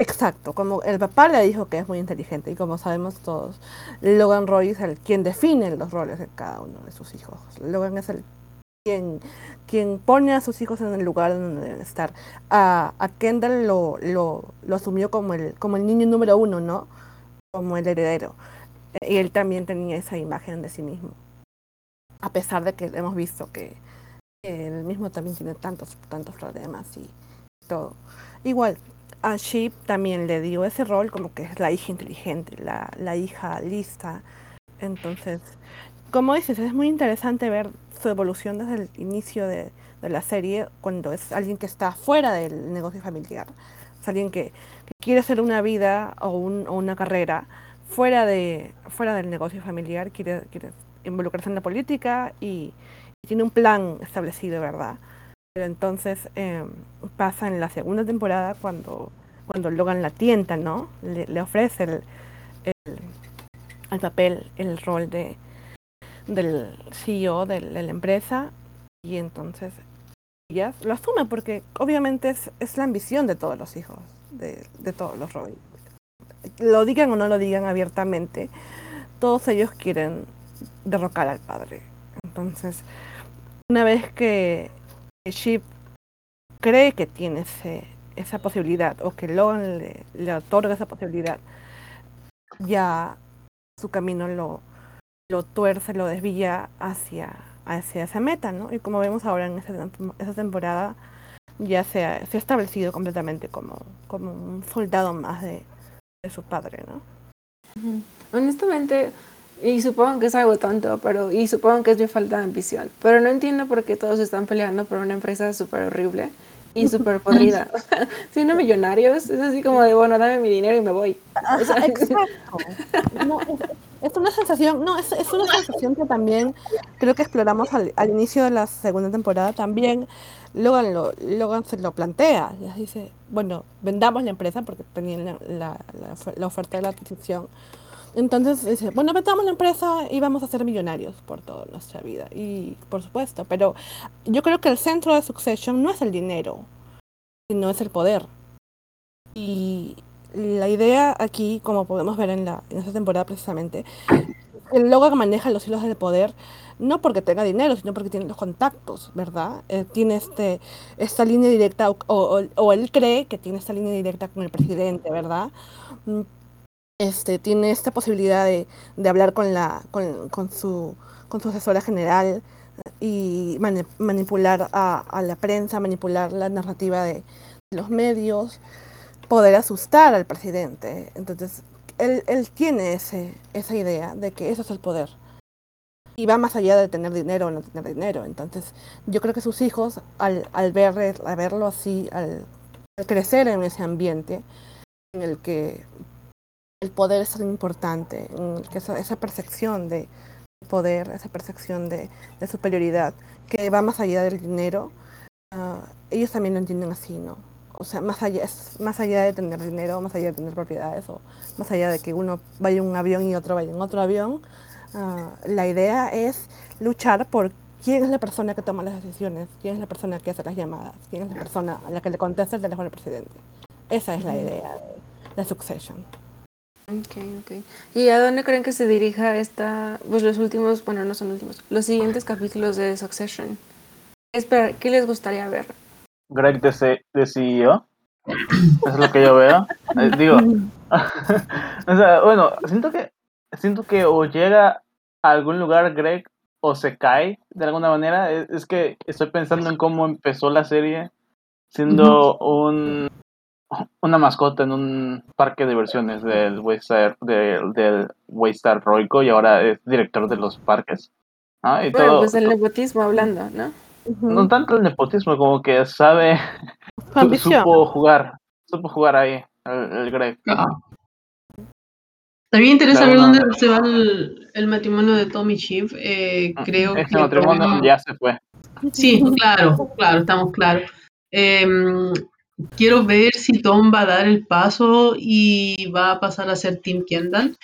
Exacto, como el papá le dijo que es muy inteligente y como sabemos todos, Logan Roy es el quien define los roles de cada uno de sus hijos. Logan es el quien, quien pone a sus hijos en el lugar donde deben estar. A, a Kendall lo, lo, lo asumió como el, como el niño número uno, ¿no? Como el heredero. Y él también tenía esa imagen de sí mismo. A pesar de que hemos visto que, él mismo también tiene tantos, tantos problemas y todo. Igual, a Sheep también le dio ese rol como que es la hija inteligente, la, la hija lista. Entonces, como dices, es muy interesante ver su evolución desde el inicio de, de la serie, cuando es alguien que está fuera del negocio familiar. Es alguien que, quiere hacer una vida o, un, o, una carrera fuera, de, fuera del negocio familiar, quiere, quiere involucrarse en la política y tiene un plan establecido, ¿verdad? Pero entonces eh, pasa en la segunda temporada cuando, cuando Logan la tienta, ¿no? Le, ofrece el, el, el, papel, el rol de del CEO de, de, la empresa y entonces ella lo asume porque obviamente es, es la ambición de todos los hijos, de, de todos los Robin. Lo digan o no lo digan abiertamente, todos ellos quieren derrocar al padre. Entonces, una vez que Sheep cree que tiene ese, esa posibilidad o que Logan le, le, otorga esa posibilidad, ya su camino lo, lo tuerce, lo desvía hacia, hacia esa meta, ¿no? Y como vemos ahora en esa, esa temporada, ya se ha, se ha, establecido completamente como, como un soldado más de, de su padre, ¿no? Honestamente, y supongo que es algo tonto, pero y supongo que es mi falta de ambición. Pero no entiendo por qué todos están peleando por una empresa súper horrible y súper podrida. Siendo millonarios, es así como de, bueno, dame mi dinero y me voy. O sea, Exacto. No, es, es, una sensación, no, es, es, una sensación que también creo que exploramos al, al, inicio de la segunda temporada. También Logan, lo, Logan se lo plantea. Ya dice, bueno, vendamos la empresa porque tenían la, la, la, la oferta de la adquisición entonces dice, bueno, metamos la empresa y vamos a ser millonarios por toda nuestra vida. Y por supuesto, pero yo creo que el centro de Succession no es el dinero, sino es el poder. Y la idea aquí, como podemos ver en, la, en esta temporada precisamente, el Logan maneja los hilos del poder no porque tenga dinero, sino porque tiene los contactos, ¿verdad? Eh, tiene este, esta línea directa, o, o, o, él cree que tiene esta línea directa con el presidente, ¿verdad? Este, tiene esta posibilidad de, de hablar con, la, con, su, con su asesora general y mani manipular a, la prensa, manipular la narrativa de los medios, poder asustar al presidente. Entonces, él, él tiene ese, esa idea de que eso es el poder. Y va más allá de tener dinero o no tener dinero. Entonces, yo creo que sus hijos, al, al, ver, al verlo así, al crecer en ese ambiente en el que el poder es tan importante, que esa, esa, percepción de poder, esa percepción de, de, superioridad, que va más allá del dinero, uh, ellos también lo entienden así, ¿no? O sea, más allá, es, más allá de tener dinero, más allá de tener propiedades, o más allá de que uno vaya en un avión y otro vaya en otro avión, uh, la idea es luchar por quién es la persona que toma las decisiones, quién es la persona que hace las llamadas, quién es la persona a la que le contesta el teléfono al presidente. Esa es la idea de la succession. Ok, ok. ¿Y a dónde creen que se dirija esta, pues los últimos, bueno, no son últimos, los siguientes capítulos de Succession? Espera, ¿qué les gustaría ver? Greg de, C de CEO. Eso es lo que yo veo. Eh, digo, o sea, bueno, siento que, siento que o llega a algún lugar Greg o se cae de alguna manera. Es, es que estoy pensando en cómo empezó la serie siendo un una mascota en un parque de diversiones del Waystar, del, del Waystar Roico y ahora es director de los parques. ¿no? Y bueno, todo, pues el nepotismo hablando, ¿no? Uh -huh. No tanto el nepotismo, como que sabe, supo jugar, supo jugar ahí, el, el Greg. Ah. También interesa ver dónde se va el, el, matrimonio de Tommy Chief. Eh, creo Ese que matrimonio ya se fue. Sí, claro, claro, estamos claros. Eh, quiero ver si Tom va a dar el paso y va a pasar a ser Tim Kendall.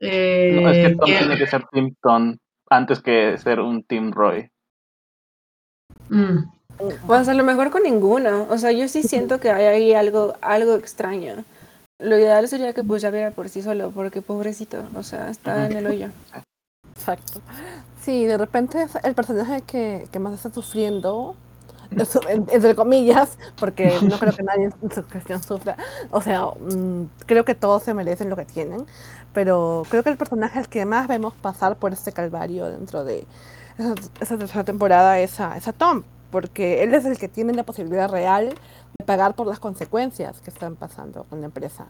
Eh, no, es que Tom que... tiene que ser Tim Tom antes que ser un Tim Roy. Mm, Pues a lo mejor con ninguno. O sea, yo sí siento que hay ahí algo, algo extraño. Lo ideal sería que pues ya viera por sí solo, porque pobrecito, o sea, está en el hoyo. Exacto. Sí, de repente el personaje que, que más está sufriendo, entre comillas, porque no creo que nadie en su gestión sufra. O sea, mm, creo que todos se merecen lo que tienen, pero creo que el personaje al que más vemos pasar por este calvario dentro de esa, esa tercera temporada es a, es a Tom, porque él es el que tiene la posibilidad real de pagar por las consecuencias que están pasando con la empresa.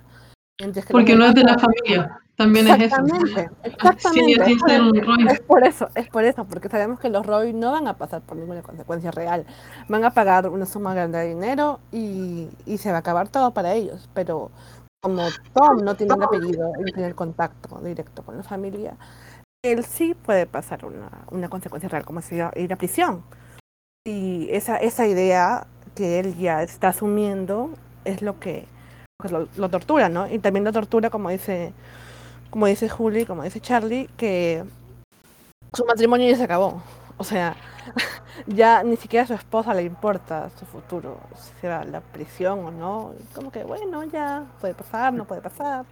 Porque no es de la familia, también es eso. Exactamente, Roy. Es por eso, es por eso, porque sabemos que los Roy no van a pasar por ninguna consecuencia real. Van a pagar una suma grande de dinero y, y se va a acabar todo para ellos. Pero como Tom no tiene el apellido y no tiene el contacto directo con la familia, él sí puede pasar una, una consecuencia real, como si ir a prisión. Y esa, esa idea que él ya está asumiendo es lo que lo, lo tortura, ¿no? Y también lo tortura, como dice, como dice Julie, como dice Charlie, que su matrimonio ya se acabó. O sea, ya ni siquiera a su esposa le importa su futuro, si será la prisión o no. Como que, bueno, ya puede pasar, no puede pasar.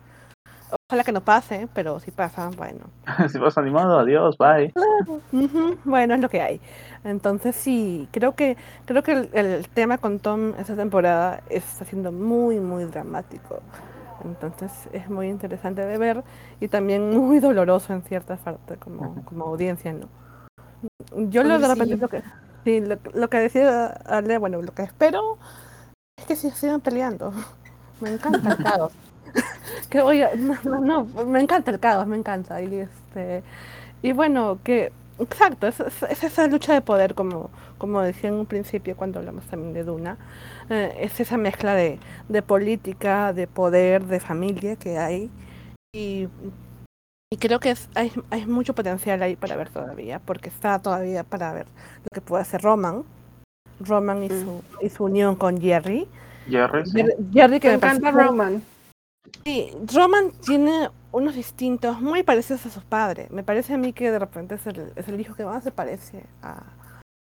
Ojalá que no pase, pero si pasa, bueno. si vas animado, adiós, bye. Bueno, es lo que hay. Entonces sí, creo que creo que el, el tema con Tom esta temporada está siendo muy, muy dramático. Entonces es muy interesante de ver y también muy doloroso en cierta parte como, como audiencia, ¿no? Yo lo de repente lo que sí, lo, lo que decía Ale, bueno, lo que espero es que se sigan peleando. Me encanta el caos. que voy a- no, no, no, me encanta el caos, me encanta. Y este y bueno, que exacto, es, es- es esa lucha de poder, como, como decía en un principio cuando hablamos también de Duna, eh, es esa mezcla de, de política, de poder, de familia que hay. Y, y creo que es- hay, hay mucho potencial ahí para ver todavía, porque está todavía para ver lo que puede hacer Roman. Roman y su, y su unión con Jerry. Jerry, sí. Jerry, que Me me encanta Roman. Sí, Roman tiene unos instintos muy parecidos a sus padres. Me parece a mí que de repente es el, es el hijo que más se parece a, a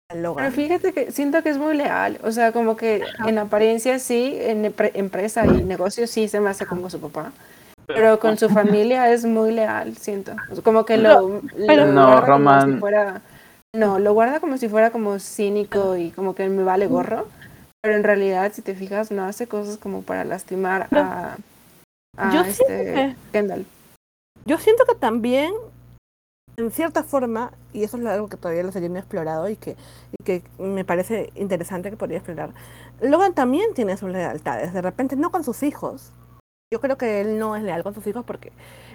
Pero Logan. fíjate que siento que es muy leal. O sea, como que en apariencia sí, en empre- empresa y negocio sí se me hace como su papá. Pero con su familia es muy leal, siento. Como que lo, pero- lo No, guarda como Roman- si fuera. No, lo guarda como si fuera como cínico y como que me vale gorro. Pero en realidad, si te fijas, no hace cosas como para lastimar Pero- a, a Yo siento este que- Kendall. Yo siento que también, en cierta forma, y eso es algo que todavía la serie no ha explorado y que, y que me parece interesante que podría explorar, Logan también tiene sus lealtades, de repente no con sus hijos. Yo creo que él no es leal con sus hijos porque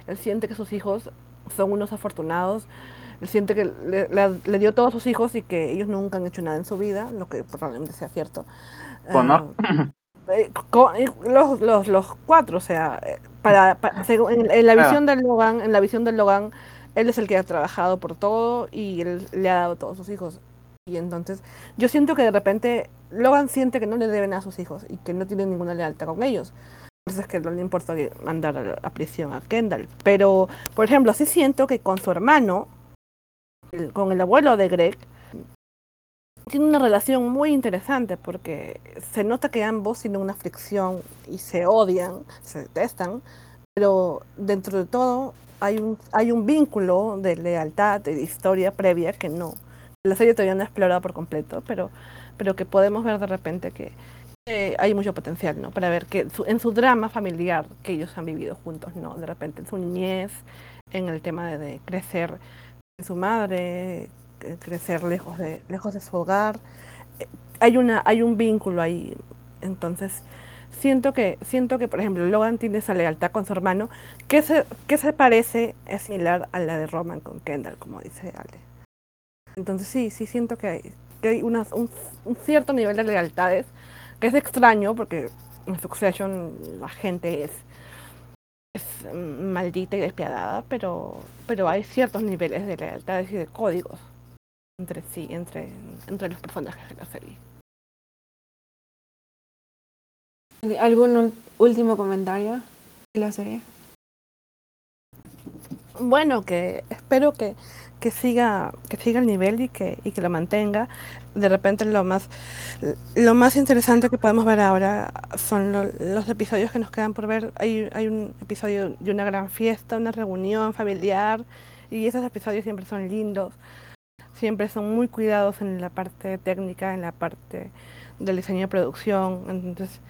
él siente que sus hijos son unos afortunados, él siente que le, le- le dio todos sus hijos y que ellos nunca han hecho nada en su vida, lo que probablemente sea cierto. Connor. Ah, eh, eh, los, los, los cuatro, o sea, eh, para, pa- según- en, en la Claro. visión del Logan, en la visión del Logan, él es el que ha trabajado por todo y él le ha dado todos sus hijos. Y entonces, yo siento que de repente Logan siente que no le deben a sus hijos y que no tiene ninguna lealtad con ellos. Eso es que no le importa mandar a, a prisión a Kendall. Pero, por ejemplo, sí siento que con su hermano, el- con el abuelo de Greg, tiene una relación muy interesante porque se nota que ambos tienen una fricción y se odian, se detestan, pero dentro de todo hay un, hay un vínculo de lealtad, de historia previa que no, la serie todavía no ha explorado por completo, pero, pero que podemos ver de repente que eh, hay mucho potencial, ¿no? Para ver que en su drama familiar que ellos han vivido juntos, ¿no? De repente en su niñez, en el tema de, de crecer en su madre, crecer lejos de, lejos de su hogar, eh, hay una, hay un vínculo ahí. Entonces, siento que, siento que, por ejemplo, Logan tiene esa lealtad con su hermano, que se, que se parece, es similar a la de Roman con Kendall, como dice Ale. Entonces sí, sí siento que hay, que hay un cierto nivel de lealtades, que es extraño porque en Succession la gente es, es mm, maldita y despiadada, pero, pero hay ciertos niveles de lealtades y de códigos entre sí, entre, entre los personajes de la serie. ¿Algún último comentario de la serie? bueno, que espero que, que siga, que siga el nivel y que, y que lo mantenga. De repente lo más, lo más interesante que podemos ver ahora son los episodios que nos quedan por ver. Hay, hay un episodio de una gran fiesta, una reunión familiar, y esos episodios siempre son lindos, siempre son muy cuidados en la parte técnica, en la parte del diseño de producción. Entonces,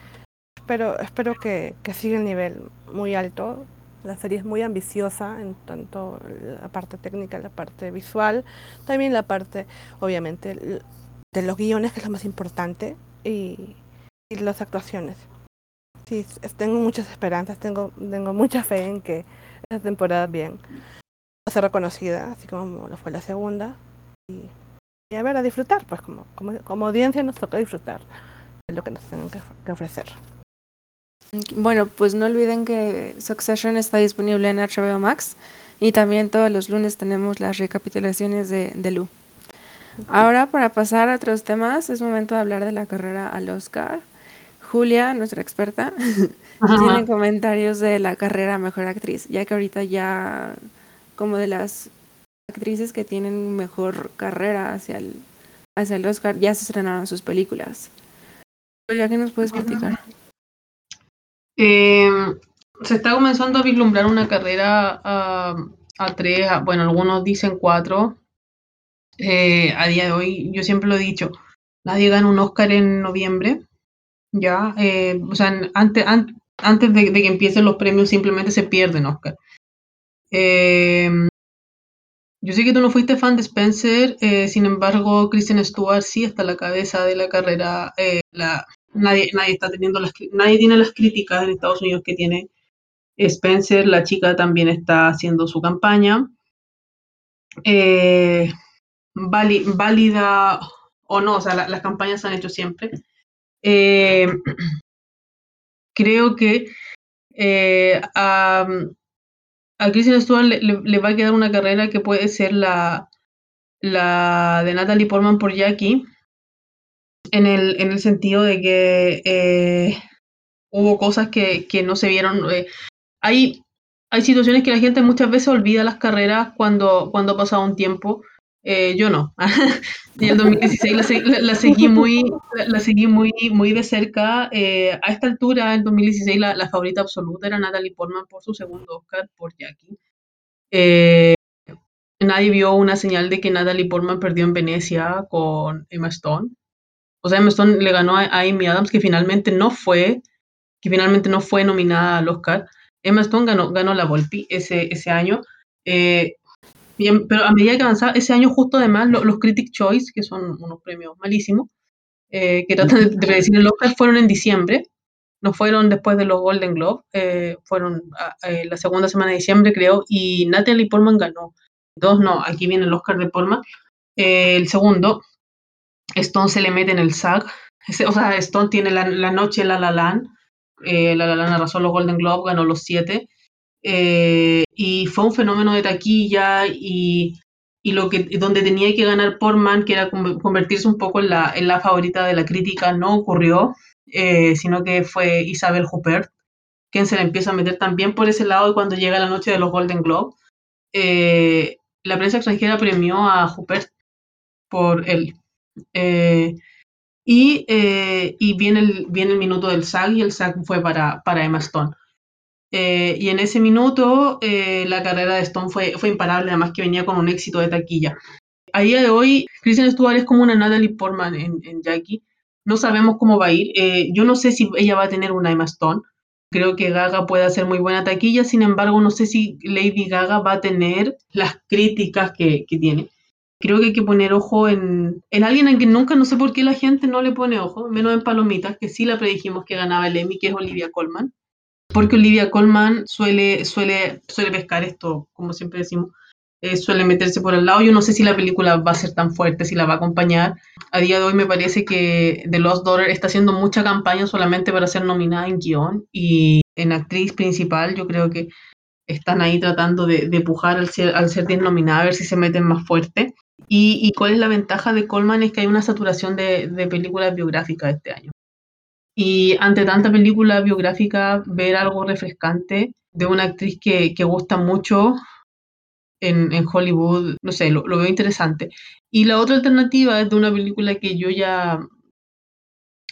espero, espero que, que siga el nivel muy alto la serie es muy ambiciosa en tanto la parte técnica, la parte visual, también la parte, obviamente, de los guiones, que es lo más importante, y, y las actuaciones. Sí, tengo muchas esperanzas, tengo, tengo mucha fe en que esta temporada bien va a ser reconocida, así como lo fue la segunda. Y, y a ver, a disfrutar, pues como, como, como audiencia nos toca disfrutar de lo que nos tienen que ofrecer. Bueno, pues no olviden que Succession está disponible en HBO Max y también todos los lunes tenemos las recapitulaciones de, de Lu. Ahora para pasar a otros temas es momento de hablar de la carrera al Oscar. Julia, nuestra experta, tiene comentarios de la carrera a Mejor Actriz, ya que ahorita ya como de las actrices que tienen mejor carrera hacia el, hacia el Oscar ya se estrenaron sus películas. Julia, ¿qué nos puedes platicar? Eh, se está comenzando a vislumbrar una carrera a, a tres, bueno, algunos dicen cuatro. Eh, a día de hoy, yo siempre lo he dicho, nadie gana un Oscar en noviembre, ya, eh, o sea, antes, antes de, que empiecen los premios simplemente se pierden Oscar. Eh, yo sé que tú no fuiste fan de Spencer, eh, sin embargo, Kristen Stewart sí está a la cabeza de la carrera, eh, nadie, nadie está teniendo las, nadie tiene las críticas en Estados Unidos que tiene Spencer, la chica también está haciendo su campaña. Eh, válida o no, o sea, las campañas se han hecho siempre. Creo que a, Kristen Stewart le, va a quedar una carrera que puede ser la, de Natalie Portman por Jackie, en el, en el sentido de que eh, hubo cosas que, que, no se vieron. Eh, hay, hay situaciones que la gente muchas veces olvida las carreras cuando, cuando ha pasado un tiempo. Eh, yo no. en el 2016 la, la, seguí muy, la, seguí muy, muy de cerca. Eh, a esta altura, en 2016, la, la, favorita absoluta era Natalie Portman por su segundo Oscar por Jackie. Eh, nadie vio una señal de que Natalie Portman perdió en Venecia con Emma Stone. O sea, Emma Stone le ganó a, a Amy Adams, que finalmente no fue, que finalmente no fue nominada al Oscar. Emma Stone ganó, ganó la Volpi ese, ese año. Eh, pero a medida que avanzaba, ese año justo además lo, los Critic Choice, que son unos premios malísimos, eh, que tratan de, de, predecir el Oscar, fueron en diciembre, no fueron después de los Golden Globe, eh, fueron a, a, la segunda semana de diciembre creo, y Natalie Portman ganó. Dos, no, aquí viene el Oscar de Portman. Eh, el segundo, Stone se le mete en el SAG, o sea, Stone tiene la, la noche La La Land, eh, La La arrasó los Golden Globe, ganó los siete, eh, y fue un fenómeno de taquilla y, y, lo que donde tenía que ganar Portman, que era convertirse un poco en la, en la favorita de la crítica, no ocurrió, eh, sino que fue Isabel Huppert, quien se le empieza a meter también por ese lado y cuando llega la noche de los Golden Globe, eh, la prensa extranjera premió a Huppert por él. Y, eh, y viene, el, viene el minuto del SAG y el SAG fue para, para Emma Stone. Eh, y en ese minuto eh, la carrera de Stone fue, fue imparable, además que venía con un éxito de taquilla. A día de hoy, Kristen Stewart es como una Natalie Portman en, Jackie. No sabemos cómo va a ir. Eh, yo no sé si ella va a tener una Emma Stone. Creo que Gaga puede hacer muy buena taquilla, sin embargo, no sé si Lady Gaga va a tener las críticas que, tiene creo que hay que poner ojo en, en alguien en que nunca, no sé por qué la gente no le pone ojo, menos en Palomitas, que sí la predijimos que ganaba el Emmy, que es Olivia Colman. Porque Olivia Colman suele, suele, suele pescar esto, como siempre decimos, eh, suele meterse por el lado. Yo no sé si la película va a ser tan fuerte, si la va a acompañar. A día de hoy me parece que The Lost Daughter está haciendo mucha campaña solamente para ser nominada en guion y en actriz principal. Yo creo que están ahí tratando de, de pujar al ser, al ser nominada, a ver si se meten más fuerte. Y, y, cuál es la ventaja de Colman es que hay una saturación de, de, películas biográficas este año. Y ante tanta película biográfica, ver algo refrescante de una actriz que, que gusta mucho en, en Hollywood, no sé, lo, lo veo interesante. Y la otra alternativa es de una película que yo ya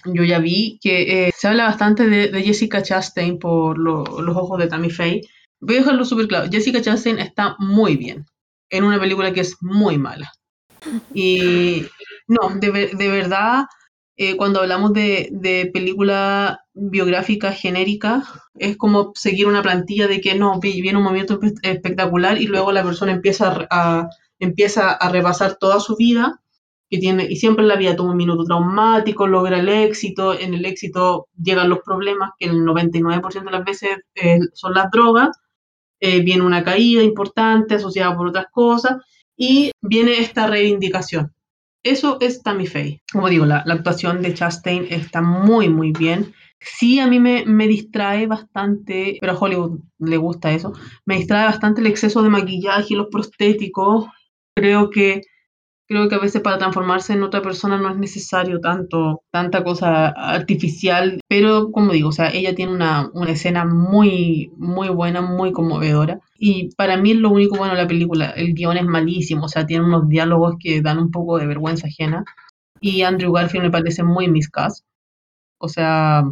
yo ya vi que eh, se habla bastante de, de Jessica Chastain por lo- los ojos de Tammy Faye. Voy a dejarlo súper claro. Jessica Chastain está muy bien en una película que es muy mala. Y no, de, de verdad, eh, cuando hablamos de, de película biográfica genérica, es como seguir una plantilla de que no, vi- viene un movimiento espe- espectacular y luego la persona empieza a- empieza a repasar toda su vida que tiene, y siempre en la vida tuvo un minuto traumático, logra el éxito, en el éxito llegan los problemas, que el 99% de las veces eh, son las drogas, eh, viene una caída importante asociada por otras cosas, y viene esta reivindicación. Eso es Tammy Faye. Como digo, la, actuación de Chastain está muy, muy bien. Sí, a mí me, me distrae bastante, pero a Hollywood le gusta eso, me distrae bastante el exceso de maquillaje y los prostéticos. Creo que creo que a veces para transformarse en otra persona no es necesario tanto, tanta cosa artificial, pero como digo, o sea, ella tiene una, una escena muy, muy buena, muy conmovedora. Y para mí es lo único bueno de la película, el guion es malísimo, o sea, tiene unos diálogos que dan un poco de vergüenza ajena. Y Andrew Garfield me parece muy miscast, o sea,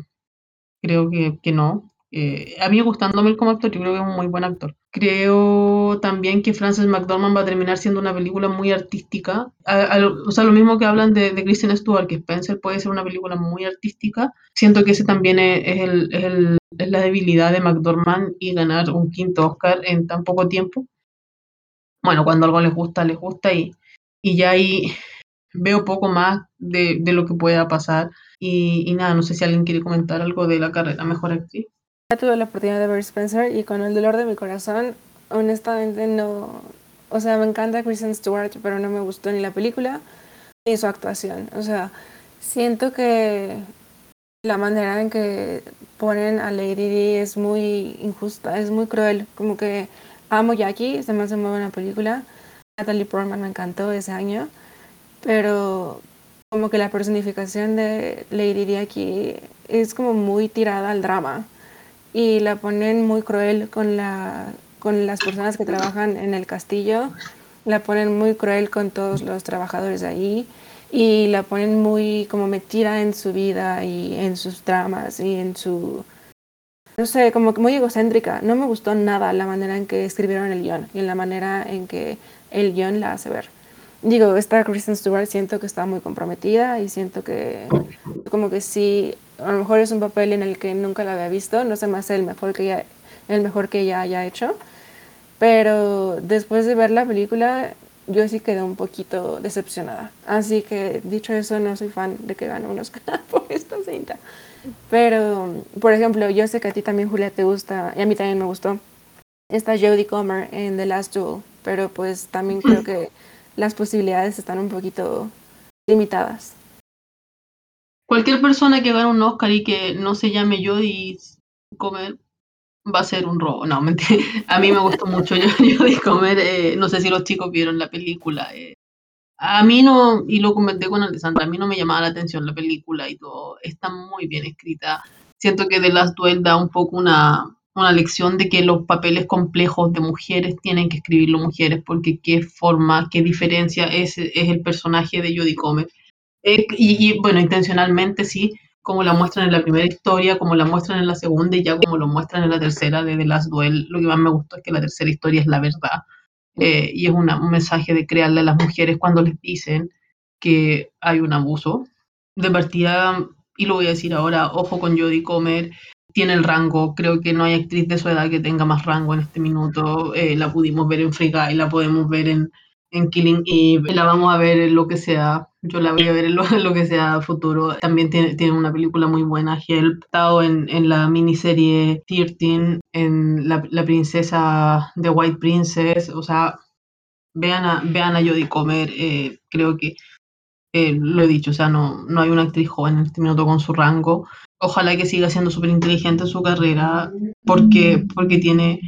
creo que, que no. Eh, a mí gustándome como actor, yo creo que es un muy buen actor. Creo también que Frances McDormand va a terminar siendo una película muy artística. A- a o sea, lo mismo que hablan de, de Kristen Stewart, que Spencer puede ser una película muy artística. Siento que ese también es, es el- es el- es la debilidad de McDormand y ganar un quinto Oscar en tan poco tiempo. Bueno, cuando algo les gusta, les gusta y, y ya ahí veo poco más de, de lo que pueda pasar. Y, y nada, no sé si alguien quiere comentar algo de la carrera mejor actriz. Ya tuve la oportunidad de ver Spencer y con el dolor de mi corazón, honestamente no, o sea, me encanta Kristen Stewart, pero no me gustó ni la película ni su actuación. O sea, siento que la manera en que ponen a Lady Di es muy injusta, es muy cruel. Como que amo Jackie, se me hace muy buena película. Natalie Portman me encantó ese año, pero como que la personificación de Lady Di aquí es como muy tirada al drama y la ponen muy cruel con la con las personas que trabajan en el castillo, la ponen muy cruel con todos los trabajadores de ahí y la ponen muy como metida en su vida y en sus dramas y en su no sé, como que muy egocéntrica. No me gustó nada la manera en que escribieron el guion y en la manera en que el guion la hace ver. Digo, esta Kristen Stewart siento que está muy comprometida y siento que como que sí, a lo mejor es un papel en el que nunca la había visto, no se me hace el mejor que ella, el mejor que ella haya hecho, pero después de ver la película yo sí quedé un poquito decepcionada. Así que dicho eso, no soy fan de que gane un Oscar por esta cinta. Pero, por ejemplo, yo sé que a ti también, Julia, te gusta, y a mí también me gustó, esta Jodie Comer en The Last Duel, pero pues también creo que las posibilidades están un poquito limitadas. Cualquier persona que gane un Oscar y que no se llame Jodie Comer va a ser un robo. No, mentira. A mí me gustó mucho Jodie Comer. eh, no sé si los chicos vieron la película. eh. A mí no, y lo comenté con Alessandra, a mí no me llamaba la atención la película y todo. Está muy bien escrita. Siento que The Last Duel da un poco una, una lección de que los papeles complejos de mujeres tienen que escribirlo mujeres, porque qué forma, qué diferencia es, es el personaje de Jodie Comer. Eh, y, bueno, intencionalmente sí, como la muestran en la primera historia, como la muestran en la segunda y ya como lo muestran en la tercera de The Last Duel. Lo que más me gustó es que la tercera historia es la verdad. Eh, y es un mensaje de crearle a las mujeres cuando les dicen que hay un abuso. De partida, y lo voy a decir ahora, ojo con Jodie Comer, tiene el rango, creo que no hay actriz de su edad que tenga más rango en este minuto. Eh, la pudimos ver en Free Guy, la podemos ver en, en Killing Eve, la vamos a ver en lo que sea, yo la voy a ver en lo, que sea futuro. También tiene, tiene una película muy buena, Help, estado en, en la miniserie 13, en la, la princesa de White Princess, o sea, vean a, vean a Jodie Comer, eh, creo que eh, lo he dicho, o sea, no, no hay una actriz joven en este minuto con su rango. Ojalá que siga siendo súper inteligente en su carrera, porque, porque tiene,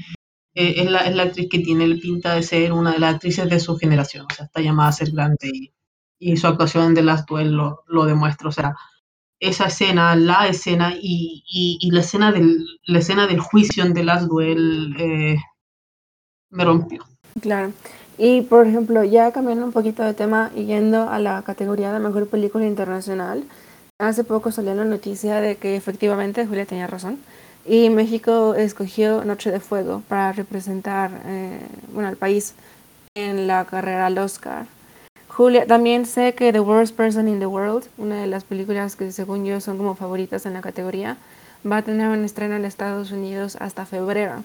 eh, es, la, es la actriz que tiene el pinta de ser una de las actrices de su generación, o sea, está llamada a ser grande y, y su actuación en The Last Duel lo, lo demuestra, o sea, esa escena, la escena y, y, y la, escena del, la escena del juicio en The Last Duel eh, me rompió. Claro. Y por ejemplo, ya cambiando un poquito de tema y yendo a la categoría de mejor película internacional, hace poco salió la noticia de que efectivamente Julia tenía razón y México escogió Noche de Fuego para representar eh, bueno, al país en la carrera al Oscar. Julia, también sé que The Worst Person in the World, una de las películas que según yo son como favoritas en la categoría, va a tener un estreno en Estados Unidos hasta febrero.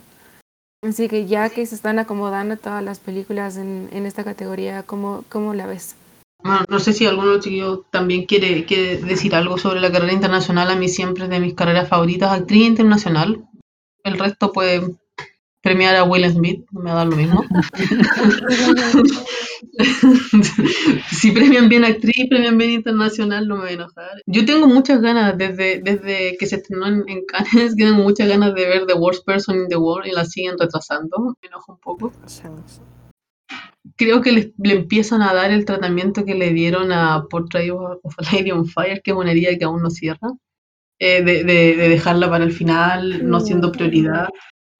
Así que ya que se están acomodando todas las películas en, en esta categoría, ¿cómo, ¿cómo la ves? Bueno, no sé si alguno chiquillos también quiere, quiere decir algo sobre la carrera internacional. A mí siempre es de mis carreras favoritas, actriz internacional. El resto puede premiar a Will Smith, me da lo mismo. si premian bien actriz, premian bien internacional, no me voy a enojar. Yo tengo muchas ganas, desde, desde que se estrenó en, Cannes, tengo muchas ganas de ver The Worst Person in the World y la siguen retrasando. Me enojo un poco. Creo que le, empiezan a dar el tratamiento que le dieron a Portrait of a Lady on Fire, que es una herida que aún no cierra. Eh, de, de dejarla para el final, no siendo prioridad.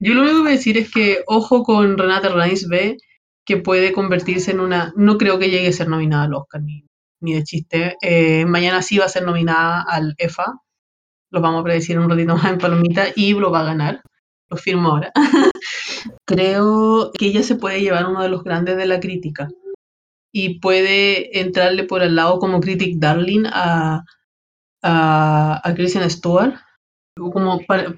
Yo lo único que voy a decir es que ojo con Renate Reinsve, que puede convertirse en una. No creo que llegue a ser nominada al Oscar, ni, ni de chiste. Eh, mañana sí va a ser nominada al EFA. Lo vamos a predecir un ratito más en Palomita y lo va a ganar. Lo firmo ahora. creo que ella se puede llevar uno de los grandes de la crítica y puede entrarle por el lado como critic darling a, a, a Christian Stewart como para-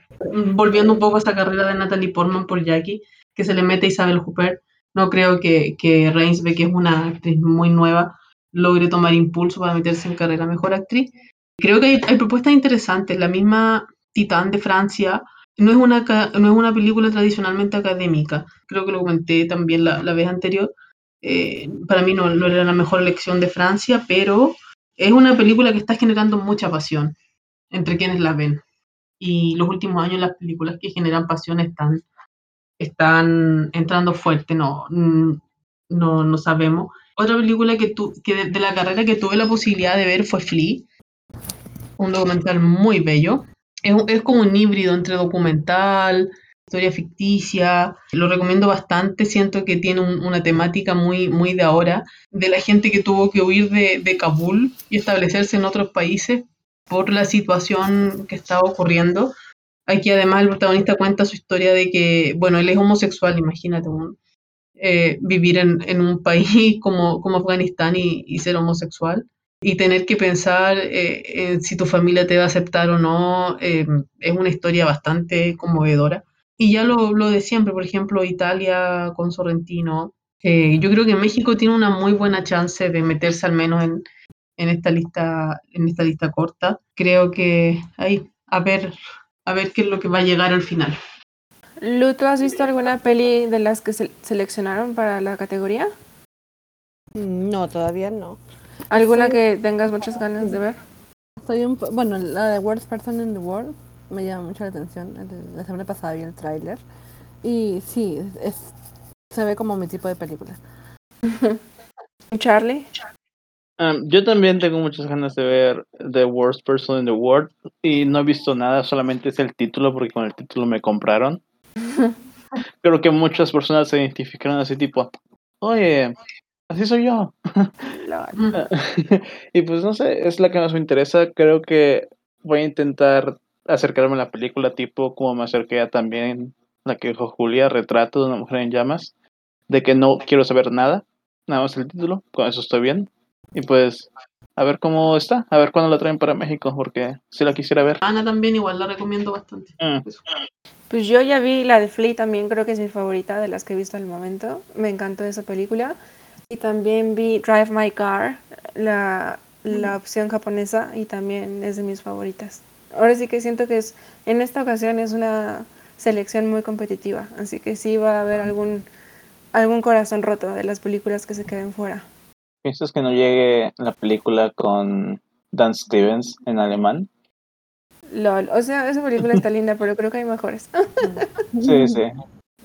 volviendo un poco a esta carrera de Natalie Portman por Jackie, que se le mete a Isabel Huppert, no creo que, que Reinsve, que es una actriz muy nueva, logre tomar impulso para meterse en carrera mejor actriz. Creo que hay, hay propuestas interesantes. La misma Titán de Francia no es una, no es una película tradicionalmente académica. Creo que lo comenté también la, la vez anterior. Eh, para mí no, no era la mejor elección de Francia, pero es una película que está generando mucha pasión entre quienes la ven y los últimos años las películas que generan pasión están, están entrando fuerte, no, mm, no, no sabemos. Otra película que, tu, que de, la carrera que tuve la posibilidad de ver fue Flea, un documental muy bello. Es, es como un híbrido entre documental, historia ficticia. Lo recomiendo bastante, siento que tiene un- una temática muy, muy de ahora, de la gente que tuvo que huir de, de Kabul y establecerse en otros países por la situación que estaba ocurriendo. Aquí además el protagonista cuenta su historia de que, bueno, él es homosexual, imagínate, un- eh, vivir en, un país como, como Afganistán y, ser homosexual y tener que pensar eh, si tu familia te va a aceptar o no, eh, es una historia bastante conmovedora. Y ya lo, lo de siempre, por ejemplo, Italia con Sorrentino. eh, yo creo que México tiene una muy buena chance de meterse al menos en, en esta lista, en esta lista corta. Creo que ahí, a ver, a ver qué es lo que va a llegar al final. Lu, ¿tú has visto alguna peli de las que se seleccionaron para la categoría? No, todavía no. ¿Alguna Sí. que tengas muchas ganas de ver? Estoy un bueno, la de Worst Person in the World me llama mucho la atención. El- La semana pasada vi el tráiler y sí, es, se ve como mi tipo de película. Charlie. Um, yo también tengo muchas ganas de ver The Worst Person in the World y no he visto nada, solamente es el título porque con el título me compraron. Creo que muchas personas se identificaron así tipo, oye, así soy yo. y pues no sé, es la que más me interesa. Creo que voy a intentar acercarme a la película tipo como me acerqué a también la que dijo Julia, Retrato de una mujer en llamas, de que no quiero saber nada, nada más el título, con eso estoy bien. Y pues a ver cómo está, a ver cuándo la traen para México, porque si la quisiera ver. Ana también igual la recomiendo bastante. Mm. Pues yo ya vi la de Flea también, creo que es mi favorita de las que he visto al momento. Me encantó esa película. Y también vi Drive My Car, la, la opción japonesa, y también es de mis favoritas. Ahora sí que siento que es, en esta ocasión es una selección muy competitiva, así que sí va a haber algún, algún corazón roto de las películas que se queden fuera. ¿Piensas que no llegue la película con Dan Stevens en alemán? LOL, o sea, esa película está linda, pero creo que hay mejores. Sí, sí.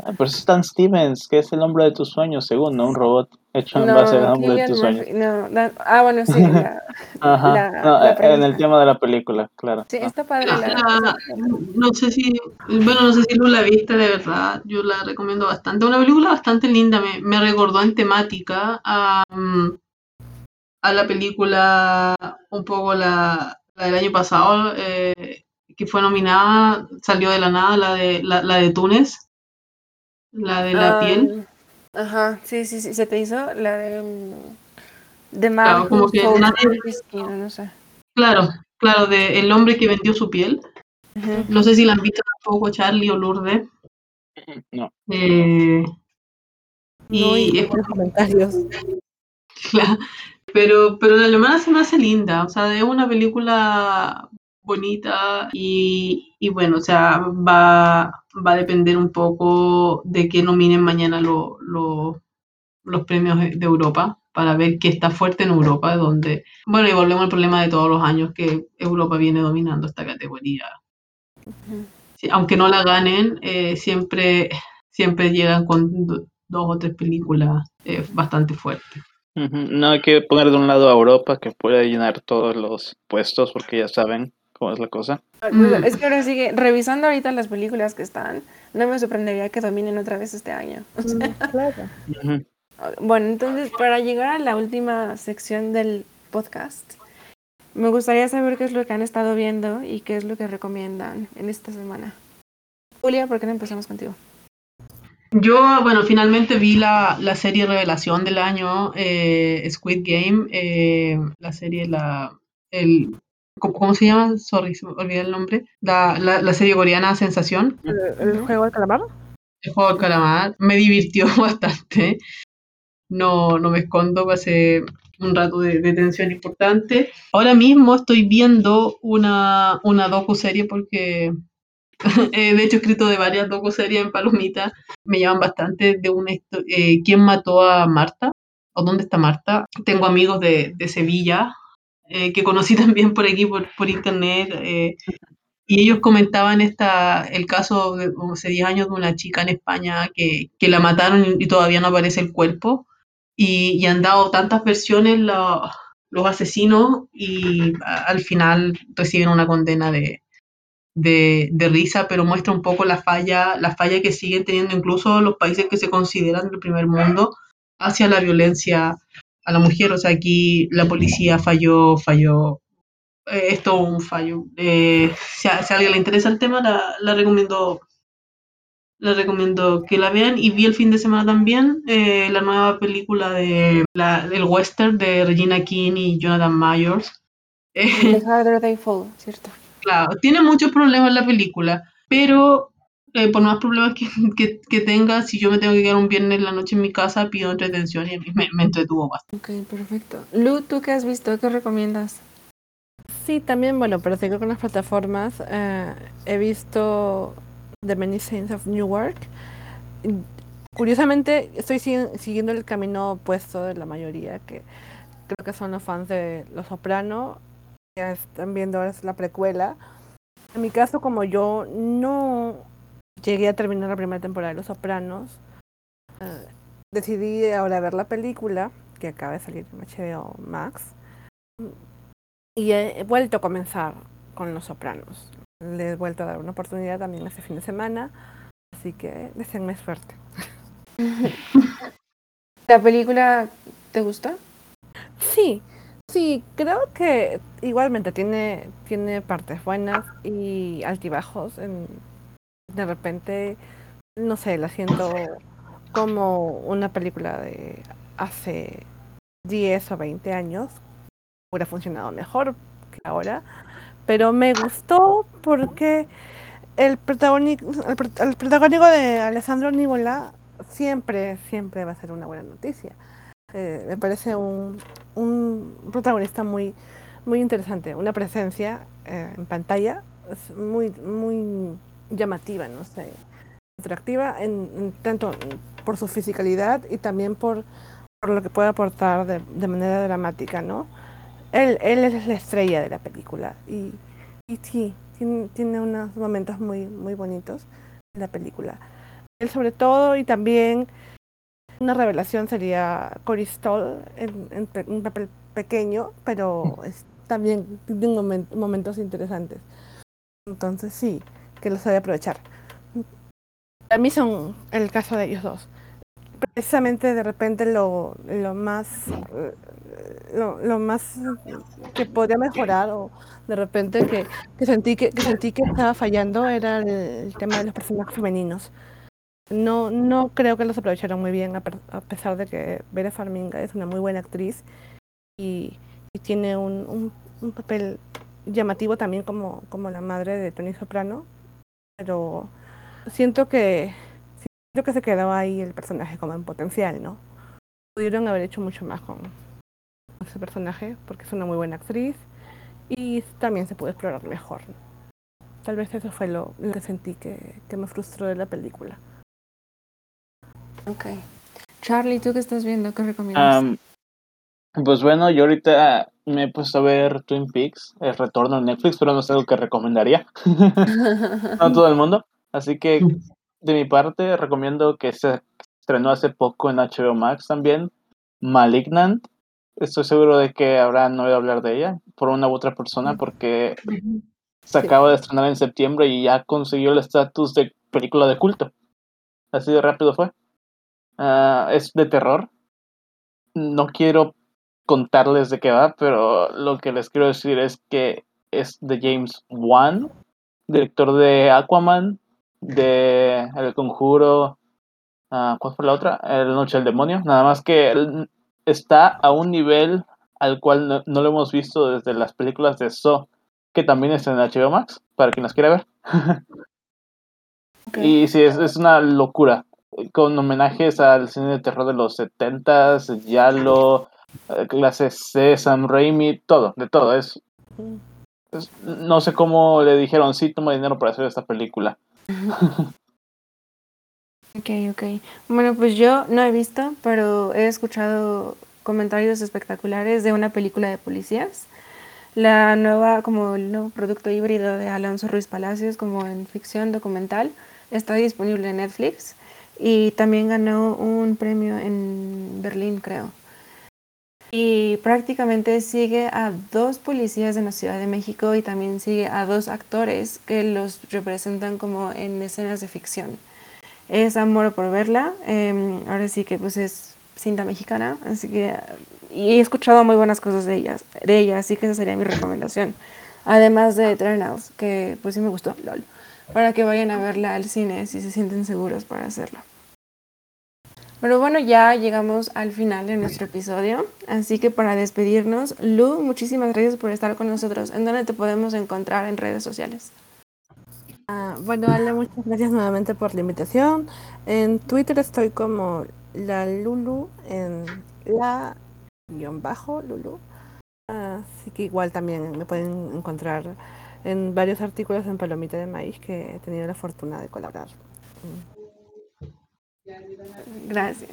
Ah, Pero es Dan Stevens, que es el hombre de tus sueños, según, ¿no? Un robot. hecho en base al nombre de tus sueños. No, da- ah, bueno, sí. La, Ajá. la- No, la eh, en el tema de la película, claro. Sí, Ah. está padre la. La- no sé si, bueno, no sé si tú la viste de verdad, yo la recomiendo bastante. Una película bastante linda, me, me recordó en temática a, mm, a la película un poco la, la del año pasado, eh, que fue nominada, salió de la nada, la de, la, la de Túnez, la de la Ah, piel. Ajá, sí, sí, sí. Se te hizo la de. mm, The Claro, Man como Who que Sold nadie- His Skin, no sé. Claro, claro, de el hombre que vendió su piel. No sé si la han visto tampoco, Charlie o Lourdes. No. Eh, No, y y es los comentarios. Claro, pero, pero la alemana se me hace linda, o sea, es una película bonita y, y bueno, o sea, va, va a depender un poco de que nominen mañana lo- lo- los premios de Europa para ver qué está fuerte en Europa, donde, bueno, y volvemos al problema de todos los años que Europa viene dominando esta categoría. Sí, aunque no la ganen, eh, siempre, siempre llegan con do- dos o tres películas eh, bastante fuertes. No hay que poner de un lado a Europa que puede llenar todos los puestos porque ya saben cómo es la cosa. Mm. Es que ahora sigue, revisando ahorita las películas que están, no me sorprendería que dominen otra vez este año. Claro. Ujú. Bueno, entonces, para llegar a la última sección del podcast, me gustaría saber qué es lo que han estado viendo y qué es lo que recomiendan en esta semana. Julia, ¿por qué no empezamos contigo? Yo, bueno, finalmente vi la, la serie revelación del año, eh, Squid Game, eh, la serie, la, el, ¿cómo, se llama? Sorry, se me olvidé el nombre. La, la, la serie coreana Sensación, ¿El, el juego del calamar? el juego del calamar, me divirtió bastante. No, no me escondo, pasé un rato de, de tensión importante. Ahora mismo estoy viendo una, una docu-serie porque eh, de hecho he escrito de varias docu-series en Palomita. Me llaman bastante de histo- eh, ¿Quién mató a Marta? ¿O dónde está Marta? Tengo amigos de, de Sevilla eh, que conocí también por aquí, por, por internet. eh, y ellos comentaban esta, el caso de hace 10 años de una chica en España que, que la mataron y todavía no aparece el cuerpo. Y, y han dado tantas versiones lo- los asesinos y a- al final reciben una condena de, de, de risa, pero muestra un poco la falla, la falla que siguen teniendo incluso los países que se consideran del primer mundo hacia la violencia a la mujer. O sea, aquí la policía falló, falló. eh, es todo un fallo. Eh, si, a, si a alguien le interesa el tema, la, la recomiendo la recomiendo que la vean y vi el fin de semana también eh, la nueva película de la, del western de Regina King y Jonathan Myers. The Harder They Fall, ¿cierto? Claro, tiene muchos problemas la película, pero eh, por más problemas que, que, que tenga, si yo me tengo que quedar un viernes en la noche en mi casa, pido entretención y a mí me, me entretuvo bastante. Ok, perfecto. Lu, ¿tú qué has visto? ¿Qué recomiendas? Sí, también, bueno, pero seguir con las plataformas. eh, he visto The Many Saints of Newark. Curiosamente, estoy si- siguiendo el camino opuesto de la mayoría, que creo que son los fans de Los Soprano. Ya están viendo ahora es la precuela. En mi caso, como yo no llegué a terminar la primera temporada de Los Sopranos, eh, decidí ahora ver la película, que acaba de salir en HBO Max. Y he vuelto a comenzar con Los Sopranos. Le he vuelto a dar una oportunidad también este fin de semana. Así que deseenme suerte. ¿La película te gustó? Sí, sí, creo que igualmente tiene, tiene partes buenas y altibajos. En, de repente, no sé, la siento como una película de hace 10 o 20 años. Hubiera funcionado mejor que ahora. Pero me gustó porque el protagónico, el, prot- el protagónico de Alessandro Nivola siempre, siempre va a ser una buena noticia. Eh, me parece un, un protagonista muy, muy interesante, una presencia eh, en pantalla es muy, muy llamativa, no sé, atractiva en, en tanto por su fisicalidad y también por, por lo que puede aportar de, de manera dramática, ¿no? Él, él es la estrella de la película y, y sí, tiene, tiene unos momentos muy, muy bonitos en la película. Él sobre todo y también una revelación sería Cory Stoll en, en un papel pequeño, pero es, también tiene momen- momentos interesantes. Entonces sí, que lo sabe aprovechar. A mí son el caso de ellos dos. Precisamente de repente lo, lo más eh, lo, lo más que podía mejorar o de repente que, que sentí que, sentí que estaba fallando era el, tema de los personajes femeninos. No, no creo que los aprovecharon muy bien, a, pesar de que Vera Farminga es una muy buena actriz y, y tiene un, un, un papel llamativo también como, como la madre de Tony Soprano, pero siento que siento que se quedaba ahí el personaje como en potencial, ¿no? Pudieron haber hecho mucho más con ese personaje porque es una muy buena actriz y también se puede explorar mejor. ¿no? Tal vez eso fue lo, lo que sentí que, que me frustró de la película. Ok. Charlie, ¿tú qué estás viendo? ¿Qué recomiendas? Pues bueno, yo ahorita me he puesto a ver Twin Peaks, el retorno en Netflix, pero no es algo que recomendaría a todo el mundo. Así que de mi parte recomiendo que se estrenó hace poco en HBO Max también, Malignant. Estoy seguro de que habrán oído hablar de ella por una u otra persona porque se acaba de estrenar en septiembre y ya consiguió el estatus de película de culto. Así de rápido fue. Ah, es de terror. No quiero contarles de qué va, pero lo que les quiero decir es que es de James Wan, director de Aquaman, de El Conjuro, ah, ¿cuál fue la otra? El Noche del Demonio. Nada más que él está a un nivel al cual no, no lo hemos visto desde las películas de Saw, que también está en HBO Max, para quien las quiera ver. Y sí, es, es una locura. Con homenajes al cine de terror de los 70s, Yalo, clase C, Sam Raimi, todo, de todo. Es- no sé cómo le dijeron, sí, toma dinero para hacer esta película. Ok, ok. Bueno, pues yo no he visto, pero he escuchado comentarios espectaculares de una película de policías. La nueva, como el nuevo producto híbrido de Alonso Ruiz Palacios, como en ficción documental, está disponible en Netflix y también ganó un premio en Berlín, creo. Y prácticamente sigue a dos policías en la Ciudad de México y también sigue a dos actores que los representan como en escenas de ficción es amor por verla. eh, ahora sí que pues es cinta mexicana, así que y he escuchado muy buenas cosas de ellas, de ella, así que esa sería mi recomendación. Además de Eternals, que pues sí me gustó, lol, para que vayan a verla al cine si se sienten seguros para hacerlo. Pero bueno, ya llegamos al final de nuestro episodio, así que para despedirnos, Lu, muchísimas gracias por estar con nosotros. ¿En dónde te podemos encontrar en redes sociales? Ah, bueno, Ale, muchas gracias nuevamente por la invitación. En Twitter estoy como la Lulu, en la guion bajo Lulu. Así que igual también me pueden encontrar en varios artículos en Palomita de Maíz que he tenido la fortuna de colaborar. Gracias.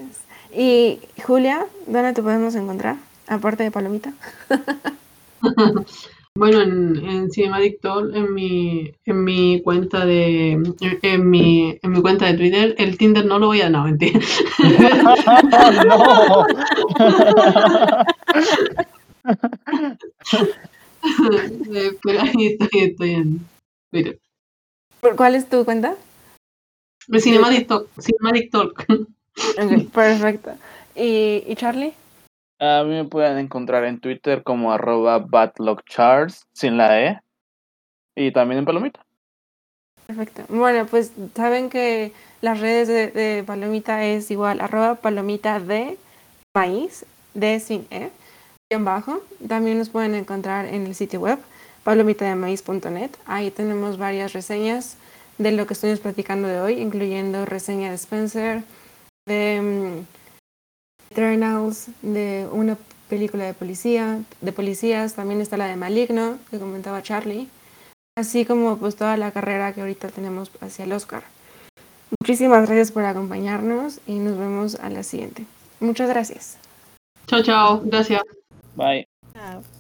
Y Julia, ¿dónde te podemos encontrar? Aparte de Palomita. Bueno, en, en Cinemadictor, en mi, en mi cuenta de en, en mi, en mi cuenta de Twitter, el Tinder no lo voy a no, mentira. no. Eh, Pero ahí estoy, estoy en Twitter. ¿Por ¿Cuál es tu cuenta? El Cinematic Talk, Cinematic Talk. Ok, perfecto. ¿Y, y Charlie? A mí me pueden encontrar en Twitter como arroba batlockcharts, sin la E. Y también en Palomita. Perfecto. Bueno, pues saben que las redes de, de Palomita es igual, arroba palomita de maíz, de sin E, guion bajo. También nos pueden encontrar en el sitio web palomitademaíz.net. Ahí tenemos varias reseñas de lo que estuvimos platicando de hoy, incluyendo reseña de Spencer, de mm, Eternals, de una película de policía, de policías, también está la de Maligno, que comentaba Charlie, así como pues toda la carrera que ahorita tenemos hacia el Oscar. Muchísimas gracias por acompañarnos y nos vemos a la siguiente. Muchas gracias. Chao, chao. Gracias. Bye. Chao.